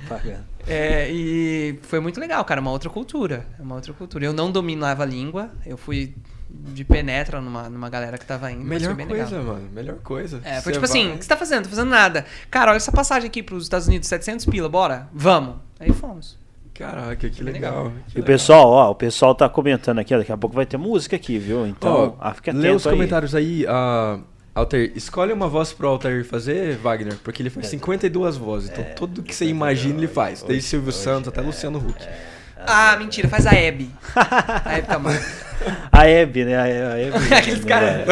Tá. É, e foi muito legal, cara, uma outra cultura, uma outra cultura. Eu não dominava a língua, eu fui de penetra numa, numa galera que tava indo, Melhor foi bem coisa, legal. mano. Melhor coisa. É, foi tipo assim, o vai- que você tá fazendo? Tô fazendo nada. Cara, olha essa passagem aqui pros Estados Unidos, 700 pila, bora? Vamos. Aí fomos. Caraca, que legal. legal. que E o pessoal, ó, o pessoal tá comentando aqui, ó, daqui a pouco vai ter música aqui, viu? Então, Ó, ah, fica lê atento os aí. comentários aí. ah, Altair, escolhe uma voz pro Altair fazer, Wagner, porque ele faz É. 52 vozes. Então tudo que você imagina ele faz. Desde Silvio Santos até Luciano Huck. Ah, mentira, faz a Hebe. a Hebe tá mal. A Hebe, né? A Hebe. Aqueles caras.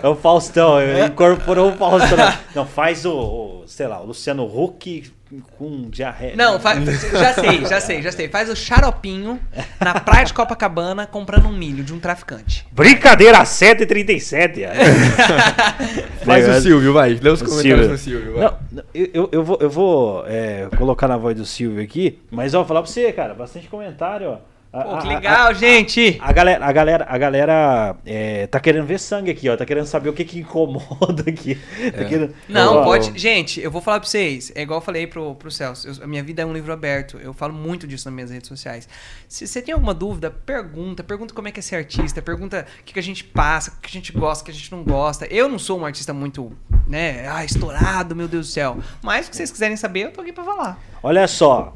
É, o Faustão, incorporou o Faustão. Não, faz o, o, sei lá, o Luciano Huck com diarreia. Não, fa- já sei, já sei, já sei. Faz o xaropinho na praia de Copacabana comprando um milho de um traficante. Brincadeira, 7h37. Faz o Silvio, vai. Lê os O comentários Silvio. do Silvio, vai. Não, não, eu, eu- eu vou, eu vou é, colocar na voz do Silvio aqui, mas ó, vou falar pra você, cara, bastante comentário, ó. A- Pô, a- que a- legal, gente! A galera, a galera, a galera é, tá querendo ver sangue aqui, ó. Tá querendo saber o que que incomoda aqui. Tá querendo- Não, pode. Gente, eu vou falar pra vocês. É igual eu falei pro, pro Celso. eu- a minha vida é um livro aberto. Eu falo muito disso nas minhas redes sociais. Se você tem alguma dúvida, pergunta. Pergunta como é que é ser artista. Pergunta o que, que a gente passa, o que a gente gosta, o que a gente não gosta. Eu não sou um artista muito, né? Ah, estourado, meu Deus do céu. Mas se vocês quiserem saber, eu tô aqui pra falar. Olha só.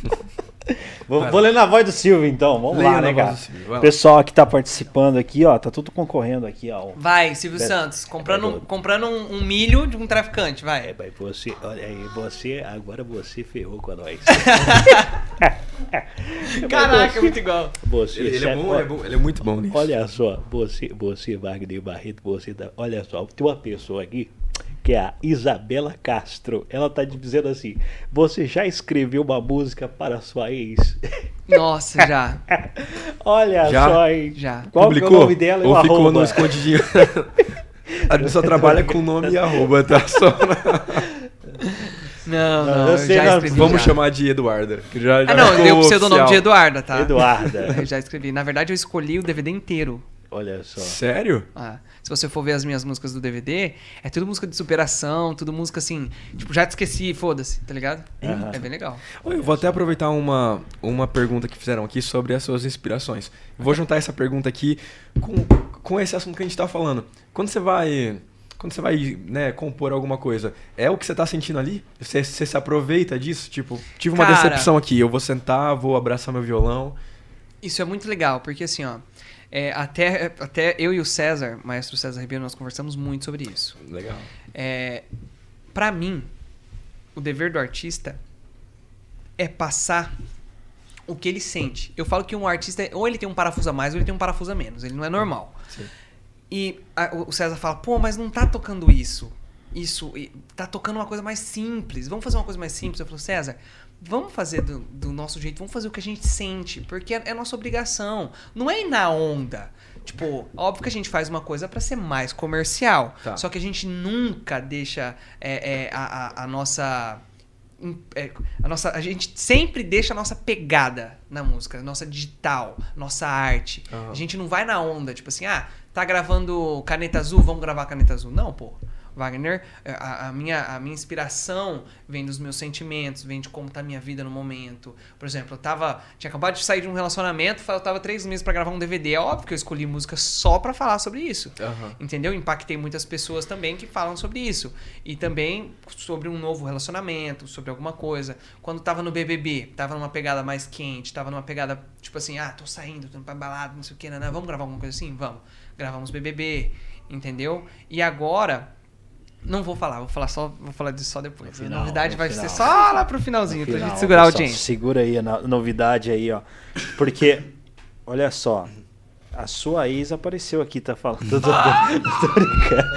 vou, vou ler na voz do Silvio, então. Vamos Leia lá, né, cara? lá. Pessoal que tá participando aqui, ó, tá tudo concorrendo aqui, ó. Vai, Silvio. Santos. Comprando, Beto. comprando um, um milho de um traficante, vai. É, mas você, olha aí, você, agora você ferrou com nós. Caraca, é muito igual. Você, Ele, ele é bom, ele é bom, ele é muito bom nisso. Olha só, você, você, Wagner Barreto, você tá, olha só, tem uma pessoa aqui que é a Isabela Castro. Ela tá dizendo assim: "Você já escreveu uma música para sua ex?" Nossa, já. olha Já? só, hein? Já. Qual que é o nome dela e o Ou ficou arroba? no escondidinho? A gente só trabalha com nome e arroba, tá? Só Não, Não, não, sei, já não, escrevi. Vamos já. chamar de Eduarda. Que já, já Ah, não, deu o pseudonome de. Eduarda, tá? Eduarda. Eu já escrevi. Na verdade, eu escolhi o DVD inteiro. Olha só. Sério? Ah, se você for ver as minhas músicas do DVD, é tudo música de superação, tudo música assim, tipo, já te esqueci, foda-se, tá ligado? Aham. É bem legal. Oi, eu vou até aproveitar uma, uma pergunta que fizeram aqui sobre as suas inspirações. Vou juntar essa pergunta aqui com, com esse assunto que a gente tá falando. Quando você vai. Quando você vai, né, compor alguma coisa, é o que você tá sentindo ali? Você, você se aproveita disso? Tipo, tive uma Cara. decepção aqui, eu vou sentar, vou abraçar meu violão. Isso é muito legal, porque assim, ó, é, até, até eu e o César, maestro César Ribeiro, nós conversamos muito sobre isso. Legal. É, para mim, o dever do artista é passar o que ele sente. Eu falo que um artista, ou ele tem um parafuso a mais, ou ele tem um parafuso a menos. Ele não é normal. Sim. E a- o César fala, pô, mas não tá tocando isso. Isso, tá tocando uma coisa mais simples. Vamos fazer uma coisa mais simples. Eu falo, César, vamos fazer do, do nosso jeito, vamos fazer o que a gente sente, porque é, é nossa obrigação. Não é ir na onda. Tipo, óbvio que a gente faz uma coisa pra ser mais comercial. Tá. Só que a gente nunca deixa é, é, a, a- a nossa. é, a nossa. A gente sempre deixa a nossa pegada na música, nossa digital, nossa arte. Aham. A gente não vai na onda, tipo assim, ah, tá gravando caneta azul, vamos gravar caneta azul. Não, pô. Wagner, a, a minha, a minha inspiração vem dos meus sentimentos, vem de como tá a minha vida no momento. Por exemplo, eu tava. Tinha acabado de sair de um relacionamento, faltava três meses pra gravar um DVD. É óbvio que eu escolhi música só pra falar sobre isso. Aham. Entendeu? Impactei muitas pessoas também que falam sobre isso. E também sobre um novo relacionamento, sobre alguma coisa. Quando tava no BBB, tava numa pegada mais quente, tava numa pegada tipo assim, ah, tô saindo, tô indo pra balada, não sei o que, né? Vamos gravar alguma coisa assim? Vamos. Gravamos BBB, entendeu? E agora. Não vou falar, vou falar só, vou falar disso só depois. Final, a novidade no vai final. ser só lá pro finalzinho, pra Final, gente segurar a pessoal, audiência. Segura aí a no- novidade aí, ó. Porque, olha só, a sua ex apareceu aqui, tá falando. Tô, tô- tô- tô brincando.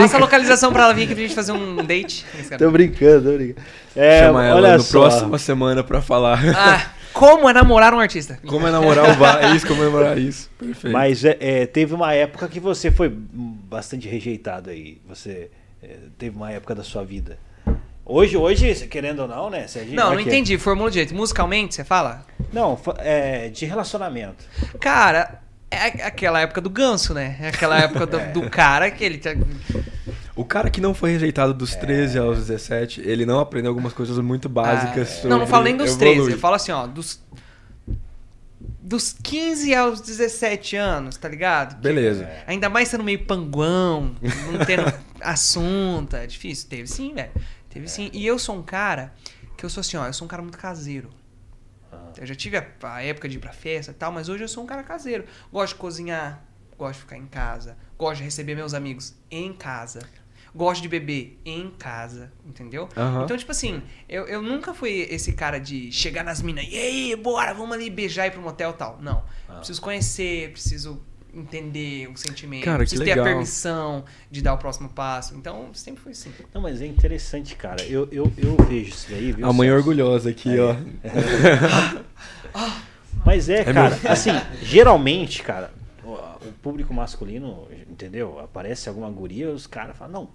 Passa a localização pra ela vir aqui pra gente fazer um date. Esse cara. Tô brincando, tô brincando. É, Chama ela olha no só. próxima semana pra falar Ah, como é namorar um artista? como é namorar o va- isso, como é namorar isso. Perfeito. Mas é, é, teve uma época que você foi bastante rejeitado aí. Você é, teve uma época da sua vida. Hoje, hoje, querendo ou não, né? Não, não entendi. Formula de jeito. Musicalmente, você fala? Não, é, de relacionamento. Cara, é aquela época do ganso, né? É aquela época do, do cara que ele. O cara que não foi rejeitado dos É. 13 aos 17, ele não aprendeu algumas coisas muito básicas sobre Ah, Não, não falo nem dos evoluir. 13. Eu falo assim, ó, dos. Dos 15 aos 17 anos, tá ligado? Beleza. Ainda mais sendo meio panguão, não tendo assunto. É difícil. Teve sim, velho. Teve sim. E eu sou um cara que eu sou assim, ó, eu sou um cara muito caseiro. Eu já tive a, a época de ir pra festa e tal, mas hoje eu sou um cara caseiro. Gosto de cozinhar, gosto de ficar em casa, gosto de receber meus amigos em casa. Gosto de beber em casa, entendeu? Aham. Então, tipo assim, eu, eu nunca fui esse cara de chegar nas minas, e aí, bora, vamos ali beijar e ir pro motel e tal. Não. Ah. Preciso conhecer, preciso entender o sentimento, Cara, que preciso ter a legal. permissão de dar o próximo passo. Então, sempre foi assim. Não, mas é interessante, cara. Eu, eu, eu vejo isso daí, viu? A mãe Celso? orgulhosa aqui, ó. Mas é, É cara, assim, geralmente, cara, o, o público masculino, entendeu? Aparece alguma guria, os caras falam, não,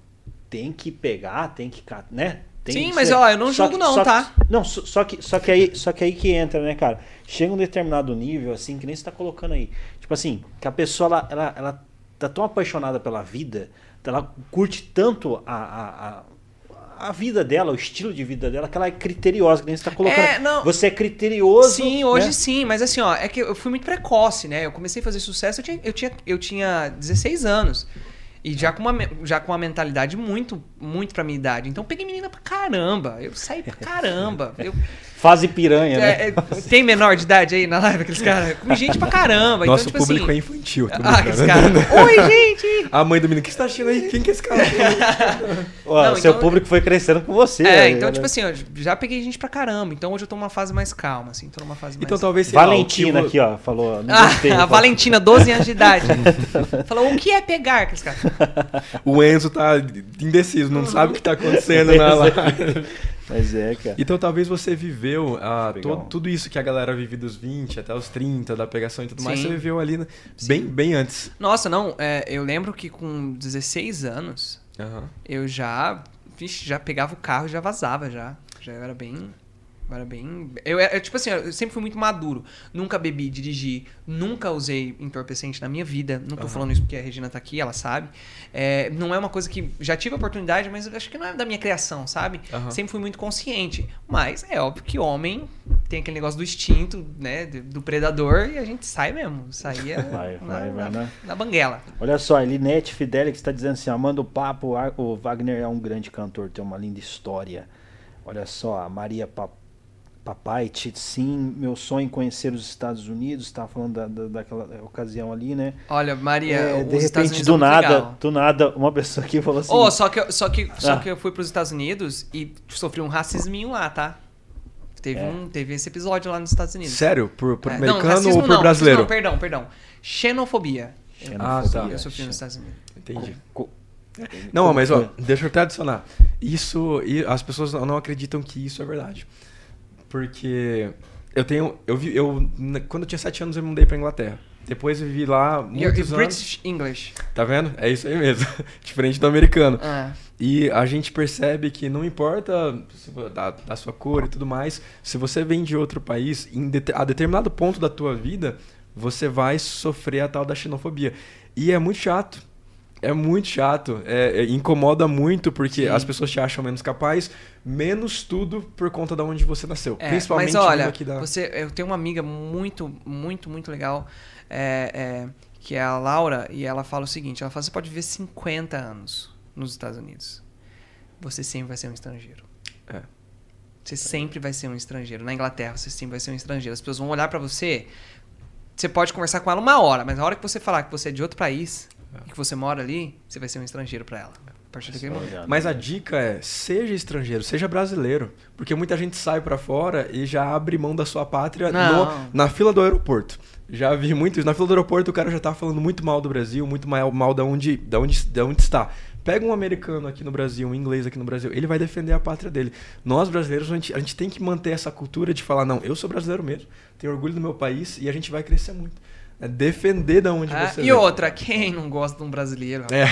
tem que pegar, tem que, né? Tem Sim, isso mas, aí. ó, eu não Só que- não, só tá? que- não, só, só que, só, que aí, só que aí que entra, né, cara? Chega um determinado nível, assim, que nem você tá colocando aí. Tipo assim, que a pessoa, ela, ela, ela tá tão apaixonada pela vida, ela curte tanto a, a, a, a vida dela, o estilo de vida dela, que ela é criteriosa, que nem você tá colocando. É, não. Você é criterioso. Sim, hoje né? sim, mas assim, ó, é que eu fui muito precoce, né? Eu comecei a fazer sucesso, eu tinha, eu tinha, eu tinha 16 anos. E já com, uma, já com uma mentalidade muito, muito pra minha idade. Então peguei menina pra caramba. Eu saí pra caramba. Eu, Fase piranha, né? é, é, tem menor de idade aí na live, aqueles caras? Comi gente pra caramba. Nosso então, tipo público assim, é infantil. Ah, aqueles brincando. caras. Oi, gente! A mãe do menino, o que você tá assistindo aí? Quem que é esse cara? Ó, não, seu então- público foi crescendo com você. É, né? então, tipo assim, eu já peguei gente pra caramba. Então hoje eu tô numa fase mais calma, assim. Tô numa fase mais. Então talvez o que Valentina aqui, ó, falou. Ah, gostei, a. Valentina, 12 anos de idade. Falou, o que é pegar? Aqueles caras. O Enzo tá indeciso, não sabe o que tá acontecendo na live. Mas é, cara. Então talvez você viveu ah, Legal. to- tudo isso que a galera vive dos 20 até os 30, da pegação e tudo mais, Sim. você viveu ali né, bem, bem antes. Nossa, não, é, eu lembro que com 16 anos eu já, vixe, já pegava o carro e já vazava já. Já era bem, era bem, eu era, tipo assim, eu sempre fui muito maduro. Nunca bebi, dirigi, nunca usei entorpecente na minha vida. Não tô falando isso porque a Regina tá aqui, ela sabe. É, não é uma coisa que já tive oportunidade, mas eu acho que não é da minha criação, sabe? Aham. Sempre fui muito consciente. Mas é óbvio que homem tem aquele negócio do instinto, né, do do predador e a gente sai mesmo. Saía Vai, na, vai, vai, na- né? na banguela. Olha só, a Linete Fidelix está dizendo assim: ó, manda o papo, o Wagner é um grande cantor, tem uma linda história. Olha só, a Maria Pa- Papai, Ti- sim, meu sonho é conhecer os Estados Unidos, estava falando da, da- daquela ocasião ali, né? Olha, Maria, É, os de Estados repente, Unidos do é muito nada, legal. do nada, uma pessoa aqui falou assim: Oh, só que, eu- só que, só Ah. que eu fui pros Estados Unidos e sofri um racisminho lá, tá? Teve, É. um, teve esse episódio lá nos Estados Unidos. Sério? Por, por É, americano não, racismo ou por não, brasileiro? Não, perdão, perdão. Xenofobia. Ah, tá. Eu sofri nos Estados Unidos. Entendi. Co- Não, mas ó, deixa eu até adicionar. Isso, e as pessoas não acreditam que isso é verdade. Porque eu tenho, eu vi, eu quando eu tinha 7 anos eu me mudei pra Inglaterra. Depois eu vivi lá You're muitos anos. British English. Tá vendo? É isso aí mesmo. Diferente do americano. Ah, E a gente percebe que não importa da, da sua cor e tudo mais, se você vem de outro país, det- a determinado ponto da tua vida, você vai sofrer a tal da xenofobia. E é muito chato. É muito chato. É, é- incomoda muito porque Sim. as pessoas te acham menos capaz, menos tudo por conta de onde você nasceu. é, Principalmente mas olha, aqui da... você, eu tenho uma amiga muito, muito, muito legal, é, é, que é a Laura, e ela fala o seguinte, ela fala, você pode viver 50 anos nos Estados Unidos. Você sempre vai ser um estrangeiro. É. Você sempre vai ser um estrangeiro. Na Inglaterra, você sempre vai ser um estrangeiro. As pessoas vão olhar pra você. Você pode conversar com ela uma hora, mas na hora que você falar que você é de outro país e que você mora ali, você vai ser um estrangeiro pra ela. A partir daquele momento. Mas a dica é, seja estrangeiro, seja brasileiro. Porque muita gente sai pra fora e já abre mão da sua pátria no- na fila do aeroporto. Já vi muito isso. Na fila do aeroporto o cara já tá falando muito mal do Brasil, muito mal, mal da, onde, da, onde, da onde está. Pega um americano aqui no Brasil, um inglês aqui no Brasil, ele vai defender a pátria dele. Nós brasileiros, a gente, a gente tem que manter essa cultura de falar, não, eu sou brasileiro mesmo, tenho orgulho do meu país e a gente vai crescer muito. É defender da onde Ah, você e veio. outra, quem não gosta de um brasileiro? É.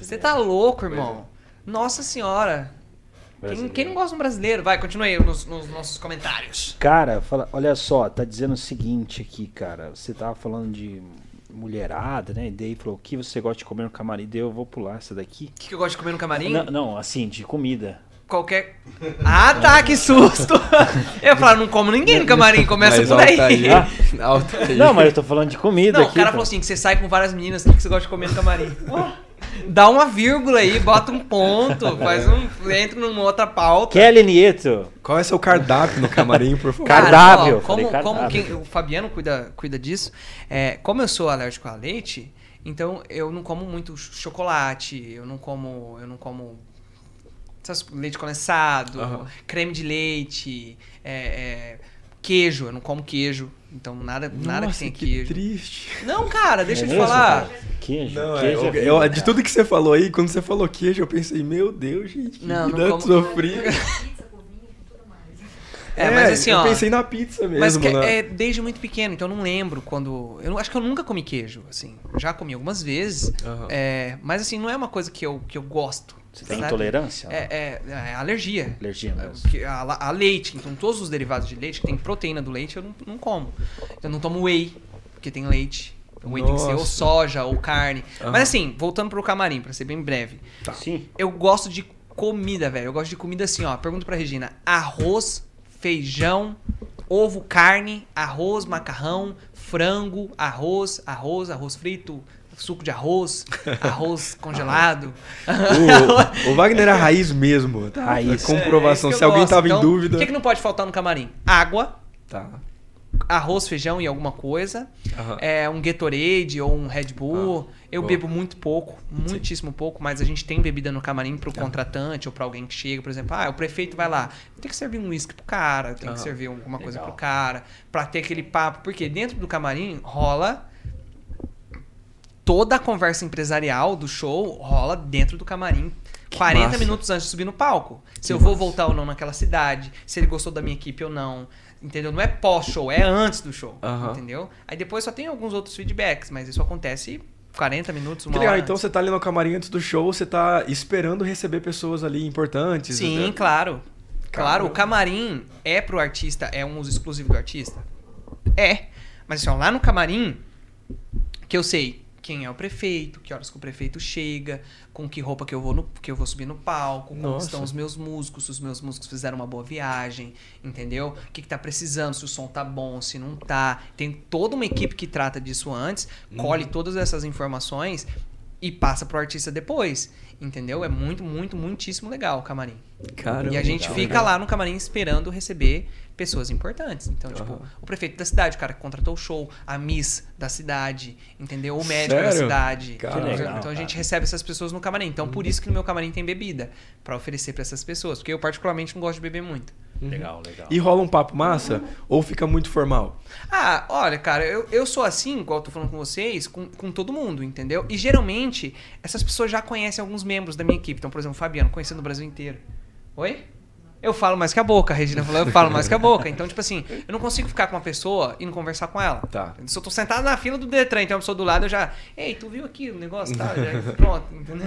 Você tá louco, irmão. Nossa senhora. Quem, quem não gosta de um brasileiro? Vai, continue aí nos, nos nossos comentários. Cara, fala, olha só, tá dizendo o seguinte aqui, cara. Você tava falando de mulherada, né? E daí falou, o que você gosta de comer no camarim? Daí eu vou pular essa daqui. O que, que eu gosto de comer no camarim? Não, não, assim, de comida. Qualquer. Ah, tá, que susto! Eu falar, não como ninguém no camarim, começa Mas por aí. Ah. Não, mas eu tô falando de comida Não, aqui. o cara falou assim: que você sai com várias meninas, o que, que você gosta de comer no camarim? Dá uma vírgula aí, bota um ponto, faz um. entra numa outra pauta. Kelly Nieto. Qual é seu cardápio no camarim, por favor? Cara- Cara, Cardápio, ó, como, como cardápio. quem- o Fabiano cuida, cuida disso, é, como eu sou alérgico a leite, então eu não como muito ch- chocolate, eu não como, eu não como essas- leite condensado, Aham. creme de leite, é, é, queijo, eu não como queijo, então nada, nada que Nossa, tenha que queijo. triste. Não, cara, deixa É eu te mesmo, falar. cara? Queijo. Não, é, queijo eu- eu- de tudo que você falou aí, quando você falou queijo, eu pensei, meu Deus, gente, que Não, vida sofrida. Mais. É, mas assim, eu ó. pensei na pizza mesmo, Mas que- né? é desde muito pequeno, então eu não lembro quando. Eu não- acho que eu nunca comi queijo, assim. Já comi algumas vezes. Aham. é, mas assim, não é uma coisa que eu, que eu gosto. Você tem Sabe? intolerância? É, é, é alergia. Alergia É, mesmo. porque A, a leite, então todos os derivados de leite que tem proteína do leite eu não, não como. Eu não tomo whey, porque tem leite. O whey tem que ser ou Nossa. soja ou carne. Aham. Mas assim, voltando pro camarim, pra ser bem breve. Sim. Eu gosto de comida, velho. Eu gosto de comida assim, ó. Pergunta pra Regina: arroz, feijão, ovo, carne, arroz, macarrão, frango, arroz, arroz, arroz frito, suco de arroz, arroz congelado. O, o Wagner é a raiz mesmo, tá? Raiz. Comprovação. É, é isso que Se alguém gosto. tava em Então, dúvida. O que, que não pode faltar no camarim? Água, Tá. arroz, feijão e alguma coisa. Aham. É, um Gatorade ou um Red Bull. Ah, eu boa. bebo muito pouco, muitíssimo pouco, mas a gente tem bebida no camarim pro Tá. contratante ou pra alguém que chega, por exemplo, ah, o prefeito vai lá, tem que servir um uísque pro cara, tem Aham. que servir alguma coisa Legal. pro cara, pra ter aquele papo, porque dentro do camarim rola toda a conversa empresarial do show rola dentro do camarim. 40 massa. minutos antes de subir no palco. Se Que eu vou massa. voltar ou não naquela cidade, se ele gostou da minha equipe ou não. Entendeu? Não é pós-show, é antes do show. Entendeu? Aí depois só tem alguns outros feedbacks, mas isso acontece 40 minutos, uma Que legal, hora então você tá ali no camarim antes do show, você tá esperando receber pessoas ali importantes. Sim, né? claro. Claro, o camarim é pro artista, é um uso exclusivo do artista? É. Mas assim, ó, lá no camarim, que eu sei quem é o prefeito, que horas que o prefeito chega, com que roupa que eu vou, no, que eu vou subir no palco, como Nossa. estão os meus músicos, se os meus músicos fizeram uma boa viagem, entendeu? O que, que tá precisando, se o som tá bom, se não tá. Tem toda uma equipe que trata disso antes, colhe todas essas informações e passa pro artista depois. Entendeu? É muito, muito, muitíssimo legal o camarim. Caramba, e a gente legal, fica legal. lá no camarim esperando receber pessoas importantes. Então, tipo, Aham. o prefeito da cidade, o cara que contratou o show, a Miss da cidade, entendeu? O médico da Sério? cidade. Caramba. Então, legal, então a gente cara. recebe essas pessoas no camarim. Então, por isso que no meu camarim tem bebida pra oferecer pra essas pessoas, porque eu particularmente não gosto de beber muito. Legal, legal. E rola um papo massa ou fica muito formal? Ah, olha, cara, eu, eu sou assim, igual eu tô falando com vocês, com, com todo mundo, entendeu? E geralmente, essas pessoas já conhecem alguns membros da minha equipe. Então, por exemplo, o Fabiano, conhecendo o Brasil inteiro. Oi? Eu falo mais que a boca, a Regina falou, eu falo mais que a boca. Então, tipo assim, eu não consigo ficar com uma pessoa e não conversar com ela. Tá. Se eu tô sentado na fila do Detran, então a pessoa do lado, eu já. Ei, tu viu aqui o negócio? Tá, já, pronto, entendeu?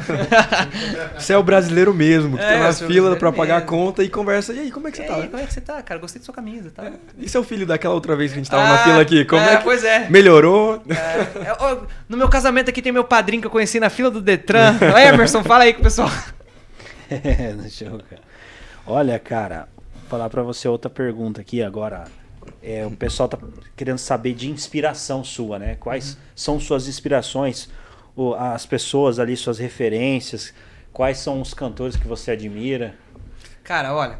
Você é o brasileiro mesmo, que É, tá na fila pra pagar a mesmo. conta e conversa. E aí, como é que você E tá? aí, como é que você tá, cara? Gostei da sua camisa, tá? E seu filho daquela outra vez que a gente tava Ah, na fila aqui? Como é, é, que pois é. melhorou? É, é, no meu casamento aqui tem meu padrinho que eu conheci na fila do Detran. Emerson, fala aí com o pessoal. É, deixa eu ver. Olha, cara, vou falar pra você outra pergunta aqui agora. É, o pessoal tá querendo saber de inspiração sua, né? Quais são suas inspirações, as pessoas ali, suas referências, quais são os cantores que você admira? Cara, olha,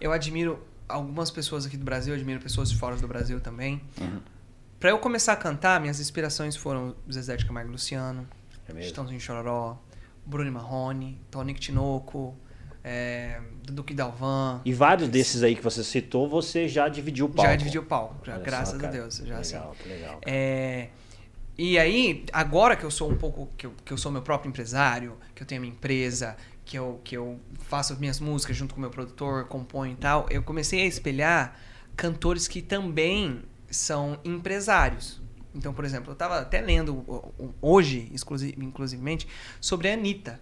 eu admiro algumas pessoas aqui do Brasil, admiro pessoas de fora do Brasil também. Pra eu começar a cantar, minhas inspirações foram Zezé de Camargo Luciano, É? Chitãozinho Chororó, Bruno Marrone, Tonico Tinoco, é, Duque Dalvan. E vários desses aí que você citou, você já dividiu o palco. Já dividi o palco, já, Olha só, graças a. Deus. Já, assim. legal, que legal. É, e aí, agora que eu sou um pouco. Que eu, que eu sou meu próprio empresário, que eu tenho a minha empresa, que eu, que eu faço as minhas músicas junto com o meu produtor, componho e tal, eu comecei a espelhar cantores que também são empresários. Então, por exemplo, eu tava até lendo hoje, exclusi- inclusivamente, sobre a Anitta.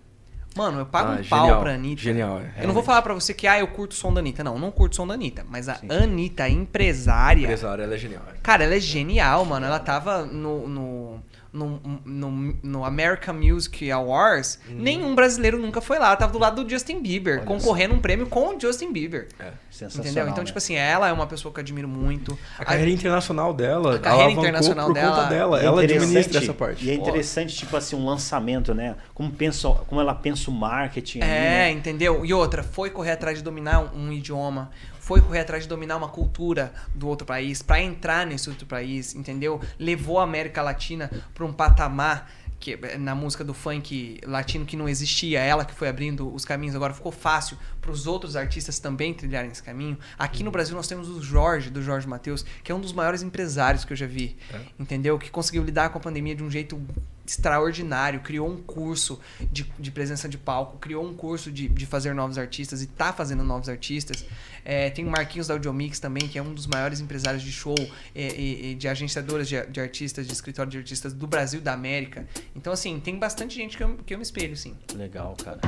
Mano, eu pago Ah, um pau genial, pra Anitta. genial, é, eu não vou realmente. falar pra você que, ah, eu curto o som da Anitta. Não, eu não curto o som da Anitta. Mas a Sim. Anitta, a empresária, Empresário, ela é genial. Cara, ela é genial, mano. Ela tava no, no, no, no, no American Music Awards. Nenhum brasileiro nunca foi lá. Ela tava do lado do Justin Bieber, Olha concorrendo um prêmio com o Justin Bieber. É. Sensacional. Entendeu? Então, né? tipo assim, ela é uma pessoa que eu admiro muito. A carreira internacional dela, A carreira internacional por dela- conta dela. E é Ela interessante- administra essa parte. E é interessante, tipo assim, um lançamento, né? Como, pensa, como ela pensa o marketing. ali, É, né? entendeu? E outra, foi correr atrás de dominar um, um idioma, foi correr atrás de dominar uma cultura do outro país, pra entrar nesse outro país, entendeu? Levou a América Latina pra um patamar que na música do funk latino que não existia, ela que foi abrindo os caminhos, agora ficou fácil os outros artistas também trilharem esse caminho. Aqui no Brasil nós temos o Jorge, do Jorge Matheus, que é um dos maiores empresários que eu já vi. Entendeu? Que conseguiu lidar com a pandemia de um jeito extraordinário, criou um curso de, de presença de palco, criou um curso de, de fazer novos artistas e tá fazendo novos artistas. É, tem o Marquinhos da Audiomix também, que é um dos maiores empresários de show é, e, e de agenciadoras de, de artistas, de escritório de artistas do Brasil e da América. Então, assim, tem bastante gente que eu, que eu me espelho, sim. Legal, cara.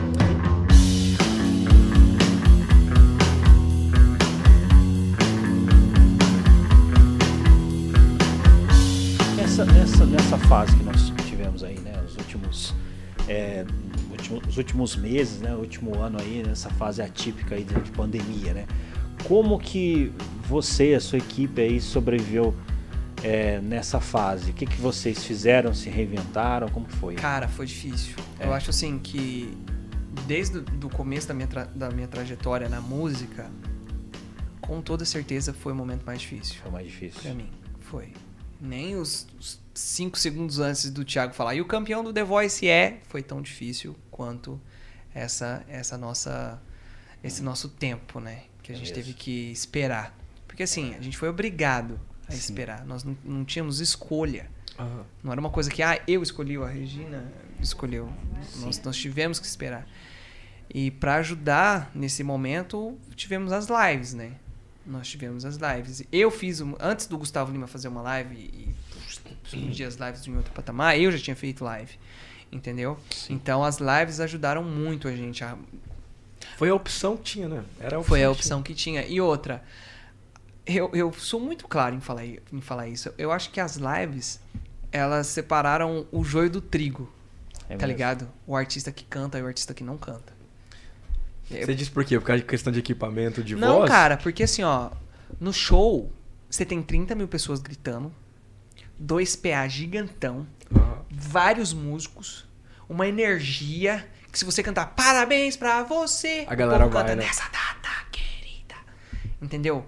Nessa, nessa, nessa fase que nós tivemos aí, né? Os últimos, é, os últimos meses, né? O último ano aí, nessa fase atípica aí de, de pandemia, né? Como que você a sua equipe aí sobreviveu é, nessa fase? O que, que vocês fizeram? Se reinventaram? Como foi? Cara, foi difícil. É. Eu acho assim que desde o começo da minha, da minha trajetória na música, com toda certeza foi o momento mais difícil. Foi mais difícil. Pra mim, foi. Nem os, os cinco segundos antes do Thiago falar. E o campeão do The Voice é, foi tão difícil quanto essa, essa nossa, esse nosso tempo, né? Que a É gente mesmo. teve que esperar. Porque assim, a gente foi obrigado a Sim. esperar. Nós não, não tínhamos escolha. Aham. Não era uma coisa que, ah, eu escolhi, a Regina escolheu. Nós, nós tivemos que esperar. E para ajudar nesse momento, tivemos as lives, né? Nós tivemos as lives. Eu fiz, um- antes do Gustavo Lima fazer uma live e surgir as lives em outro patamar, eu já tinha feito live. Entendeu? Então as lives ajudaram muito a gente. A, Foi a opção que tinha, né? Era a opção foi a que opção que tinha. E outra, eu, eu sou muito claro em falar, em falar isso. Eu acho que as lives, elas separaram o joio do trigo. É tá mesmo. ligado? O artista que canta e o artista que não canta. Tinha. Você disse por quê? Por causa de questão de equipamento, de não, voz? cara, porque assim, ó, no show, você tem 30 mil pessoas gritando, dois PA gigantão, Aham. vários músicos, uma energia que se você cantar parabéns pra você, A galera vai, canta né? nessa data querida. Entendeu?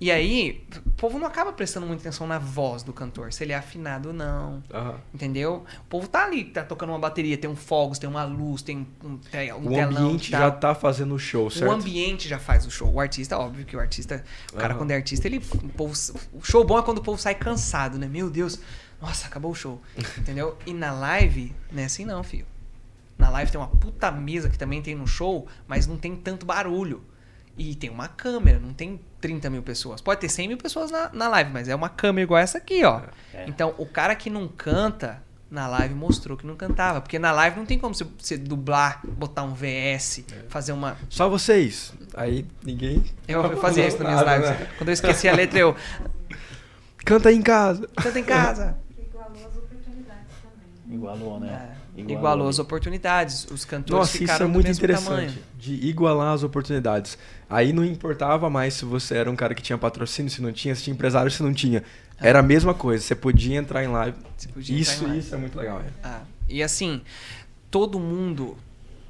E aí, o povo não acaba prestando muita atenção na voz do cantor, se ele é afinado ou não. Aham. Entendeu? O povo tá ali, tá tocando uma bateria, tem um fogos, tem uma luz, tem um, te- um O telão. ambiente tal. já tá fazendo o show, certo? O ambiente já faz o show. O artista, óbvio que o artista, o cara quando é artista, ele, o, povo, o show bom é quando o povo sai cansado, né? Meu Deus, nossa, acabou o show. Entendeu? E na live, não é assim não, filho. Na live tem uma puta mesa que também tem no show, mas não tem tanto barulho. E tem uma câmera, não tem 30 mil pessoas. Pode ter 100 mil pessoas na, na live, mas é uma câmera igual essa aqui, ó. É. Então, o cara que não canta, na live mostrou que não cantava. Porque na live não tem como você, você dublar, botar um VS, fazer uma. Só vocês. Aí ninguém. Eu, eu fazia isso nas minhas Nada, lives. né? Quando eu esquecia a letra, eu. Canta aí em casa. Canta em casa. Igualou as oportunidades também. Igualou, né? É, igualou as oportunidades. Os cantores Nossa, isso ficaram é do muito interessante. tamanho. De igualar as oportunidades. Aí não importava mais se você era um cara que tinha patrocínio, se não tinha, se tinha empresário, se não tinha. Era a mesma coisa. Você podia entrar em live. Isso, em live. isso é muito legal. é. Ah, e assim, todo mundo,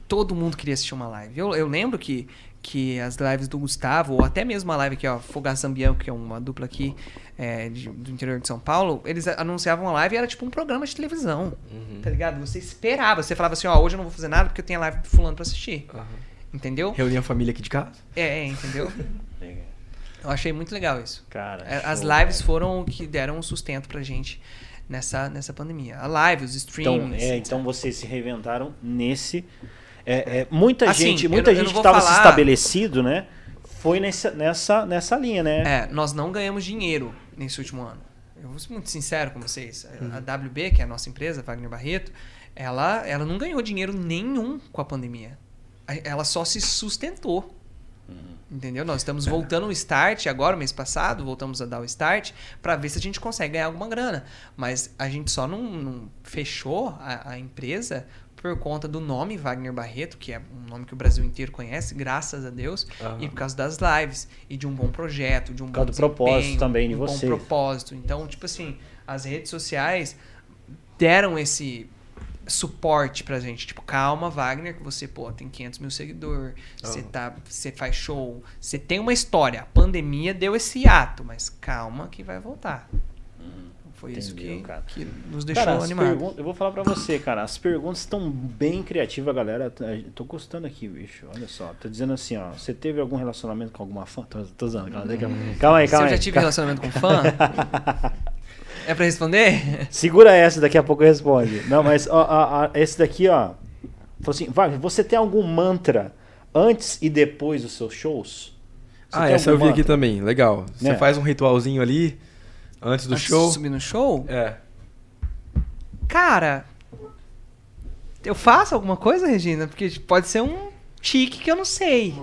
todo mundo queria assistir uma live. Eu, eu lembro que, que as lives do Gustavo, ou até mesmo a live aqui, ó, Fogaça Zambião, que é uma dupla aqui é, de- do interior de São Paulo, eles anunciavam a live e era tipo um programa de televisão. Uhum. Tá ligado? Você esperava, você falava assim, ó, hoje eu não vou fazer nada porque eu tenho a live do fulano pra assistir. Aham. Entendeu? Reunir a família aqui de casa. É, é, entendeu? Eu achei muito legal isso. Cara, É, As show, lives velho. foram o que deram um sustento pra gente nessa, nessa pandemia. A live, os Então, streams. é, então vocês se reinventaram nesse. É, é, muita Assim, gente, eu muita eu gente não que estava se falar- estabelecido, né? Foi nessa, nessa, nessa linha, né? É, nós não ganhamos dinheiro nesse último ano. Eu vou ser muito sincero com vocês. A- Uhum. A WB, que é a nossa empresa, Wagner Barreto, ela, ela não ganhou dinheiro nenhum com a pandemia. Ela só se sustentou. Uhum. Entendeu? Nós estamos voltando o start agora, mês passado, voltamos a dar o start para ver se a gente consegue ganhar alguma grana. Mas a gente só não, não fechou a, a empresa por conta do nome Wagner Barreto, que é um nome que o Brasil inteiro conhece, graças a Deus, Aham. e por causa das lives e de um bom projeto, de um Por bom causa do propósito também de um vocês. bom propósito. Então, tipo assim, as redes sociais deram esse suporte pra gente. Tipo, calma, Wagner, que você, pô, tem 500 mil seguidores, você Aham. tá, você faz show, você tem uma história. A pandemia deu esse ato, mas calma que vai voltar. Foi isso Entendeu, que, cara. que nos deixou Cara, pergun- eu vou falar pra você, cara. As perguntas estão bem criativas, galera. Tá- Tô gostando aqui, bicho. Olha só. Tá dizendo assim, ó. Você teve algum relacionamento com alguma fã? Tô, tô usando, calma, calma, calma aí, Se calma eu aí. já tive Calma. relacionamento com fã, é pra responder? Segura essa, daqui a pouco eu responde. Não, mas ó, ó, ó, esse daqui, ó. Falou assim, Wagner, você tem algum mantra antes e depois dos seus shows? Você Ah, essa eu vi aqui mantra? também. Legal. Você Né? faz um ritualzinho ali antes do Antes de show. subir no show? É. Cara, eu faço alguma coisa, Regina? Porque pode ser um tique que eu não sei.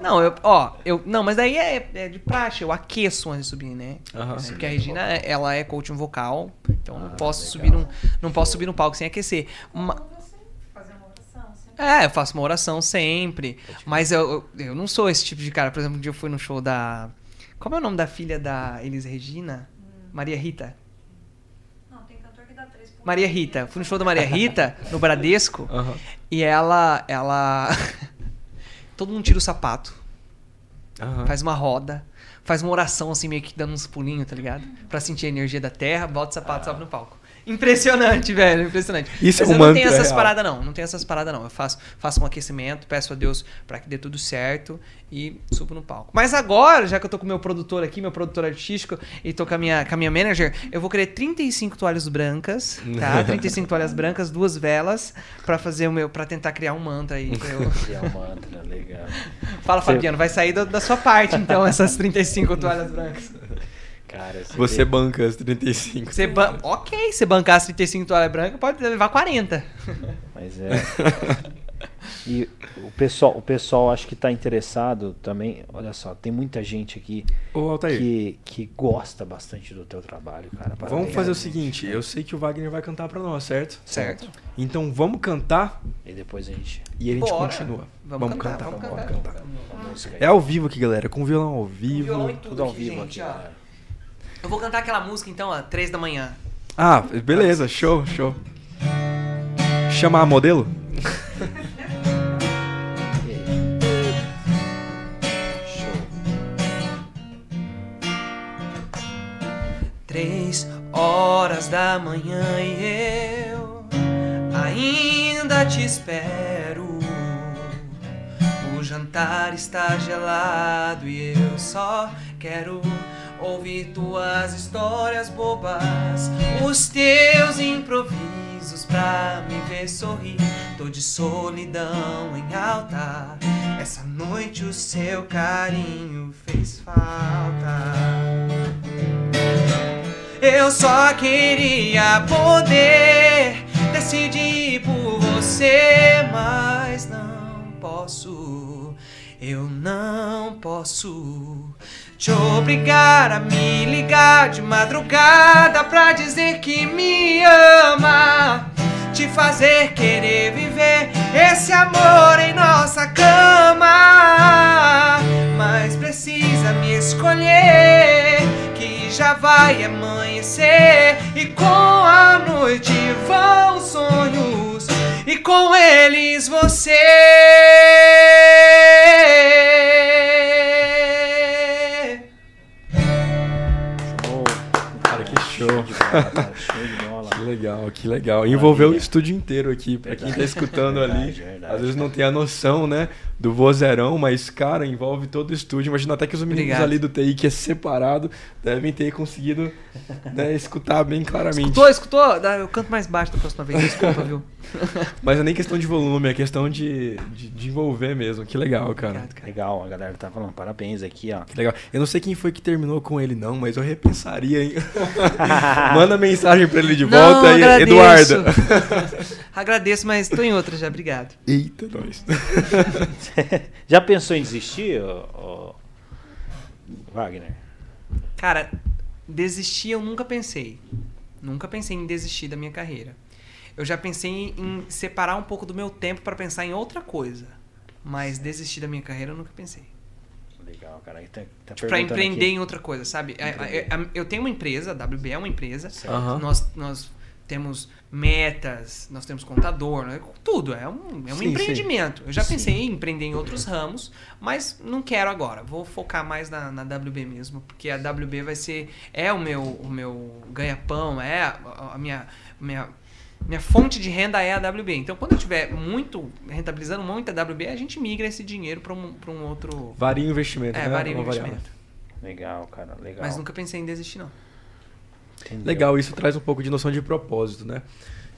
Não, eu, ó, eu, não, mas daí é, é de praxe, eu aqueço antes de subir, né? Aham. Porque a Regina, ela é coaching vocal, então Ah, não posso subir num, não posso subir no palco sem aquecer. Uma é, eu faço uma oração sempre, mas eu, eu, eu não sou esse tipo de cara. Por exemplo, um dia eu fui no show da... Como é o nome da filha da Elis Regina? Maria Rita. Não, tem cantor que dá três pontos. Maria Rita. Fui no show da Maria Rita, no Bradesco, Aham. e ela, ela... Todo mundo tira o sapato, Aham. faz uma roda, faz uma oração assim, meio que dando uns pulinhos, tá ligado? Pra sentir a energia da terra, bota o sapato e sobe no palco. Impressionante, velho, impressionante. Isso é Mas um eu não tenho essas real. paradas, não. Não tenho essas paradas, não. Eu faço, faço um aquecimento, peço a Deus pra que dê tudo certo e subo no palco. Mas agora, já que eu tô com o meu produtor aqui, meu produtor artístico, e tô com a minha, com a minha manager, eu vou querer 35 toalhas brancas, tá? 35 toalhas brancas, duas velas, pra fazer o meu, para tentar criar um mantra aí. eu- é um mantra, legal. Fala, Fabiano, vai sair da, da sua parte, então, essas 35 toalhas brancas. Cara, você Você vê- banca as 35. Você ban... Ok, você bancar as 35 toalhas brancas, pode levar 40. Mas é. E o pessoal, o pessoal acho que tá interessado também. Olha só, tem muita gente aqui Ô, que, que gosta bastante do teu trabalho, cara. vamos Parabéns. fazer o seguinte. Eu sei que o Wagner vai cantar pra nós, certo? Certo. Então vamos cantar E depois a gente. e a gente Bora. continua. Vamos, cantar, vamos vamos cantar. a música aí. É ao vivo aqui, galera. Com violão ao vivo. violão e tudo, Tudo ao aqui, vivo gente, aqui, ó. galera. Eu vou cantar aquela música então, ó, 3 da manhã. Ah, beleza. Show, show. Chamar modelo? Três horas da manhã e eu ainda te espero. O jantar está gelado e eu só quero ouvir tuas histórias bobas, os teus improvisos pra me ver sorrir. Tô de solidão em alta. Essa noite o seu carinho fez falta. Eu só queria poder decidir por você, mas não posso. Eu não posso te obrigar a me ligar de madrugada pra dizer que me ama. Te fazer querer viver esse amor em nossa cama. Mas precisa me escolher, que já vai amanhecer. E com a noite vão os sonhos, e com eles você. Cara. Show de bola. Que legal, que legal. Envolveu o estúdio inteiro aqui, pra quem tá Verdade. escutando ali. Verdade, verdade. Às vezes não tem a noção, né, do vozeirão, mas, cara, envolve todo o estúdio. Imagina até que os meninos Obrigado. ali do TI, que é separado, devem ter conseguido né, escutar bem claramente. Escutou, escutou? Eu canto mais baixo da próxima vez, desculpa, viu? Mas é nem questão de volume, é questão de, de, de envolver mesmo. Que legal, cara. Obrigado, cara. Legal, a galera tá falando parabéns aqui, ó. Que legal. Eu não sei quem foi que terminou com ele, não, mas eu repensaria, hein? Manda mensagem pra ele de Não, volta aí, agradeço. Eduardo. Agradeço, mas tô em outra já, obrigado. Eita, nós. Já pensou em desistir, ô- ô, Wagner? Cara, desistir eu nunca pensei. Nunca pensei em desistir da minha carreira. Eu já pensei em, em separar um pouco do meu tempo pra pensar em outra coisa. Mas desistir da minha carreira eu nunca pensei. Legal, cara. Tá, tá Tipo, pra empreender aqui. em outra coisa, sabe? A- a- a- Eu tenho uma empresa, a WB é uma empresa. Aham. Nós, nós temos metas, nós temos contador, né? tudo. É um, é um Sim, empreendimento. Eu já Sim. pensei em empreender em outros ramos, mas não quero agora. Vou focar mais na, na WB mesmo, porque a WB vai ser é o meu o meu ganha-pão, é a, a minha minha minha fonte de renda é a WB. Então, quando eu tiver muito rentabilizando muito a WB, a gente migra esse dinheiro para um, pra um outro Varia o investimento, é, né? varia investimento. Legal, cara, legal. Mas nunca pensei em desistir não. Entendeu? Legal, isso traz um pouco de noção de propósito, né?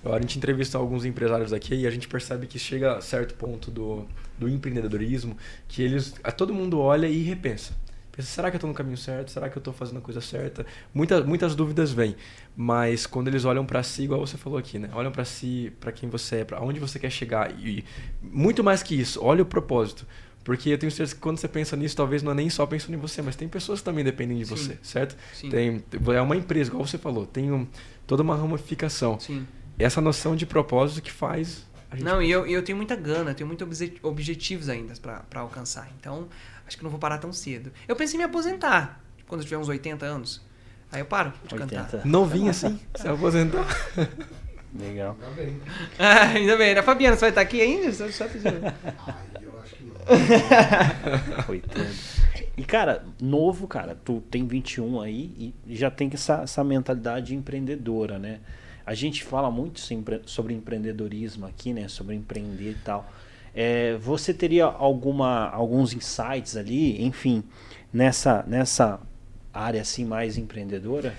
A gente entrevista alguns empresários aqui e a gente percebe que chega a certo ponto do, do empreendedorismo que eles, a todo mundo olha e repensa. Pensa, será que eu estou no caminho certo? Será que eu estou fazendo a coisa certa? Muita, muitas dúvidas vêm, mas quando eles olham para si, igual você falou aqui, né? Olham para si, para quem você é, para onde você quer chegar e muito mais que isso, olha o propósito. Porque eu tenho certeza que quando você pensa nisso, talvez não é nem só pensando em você, mas tem pessoas que também dependem de Sim. você, certo? Sim. Tem, é uma empresa, igual você falou, tem um, toda uma ramificação. Sim. Essa noção de propósito que faz a gente. Não, e eu, eu tenho muita gana, tenho muitos obje- objetivos ainda para alcançar. Então, acho que não vou parar tão cedo. Eu pensei em me aposentar quando eu tiver uns 80 anos. Aí eu paro de 80. cantar. Não vinha assim, se aposentar. Legal. Tá bem. Ah, ainda bem, né? Fabiana, você vai estar aqui ainda? Só, só pedindo. Aí eu acho que não. Coitado. E, cara, novo, cara, tu tem 21 aí e já tem essa, essa mentalidade empreendedora, né? A gente fala muito sobre empreendedorismo aqui, né? Sobre empreender e tal. É, você teria alguma, alguns insights ali, enfim, nessa, nessa área assim mais empreendedora?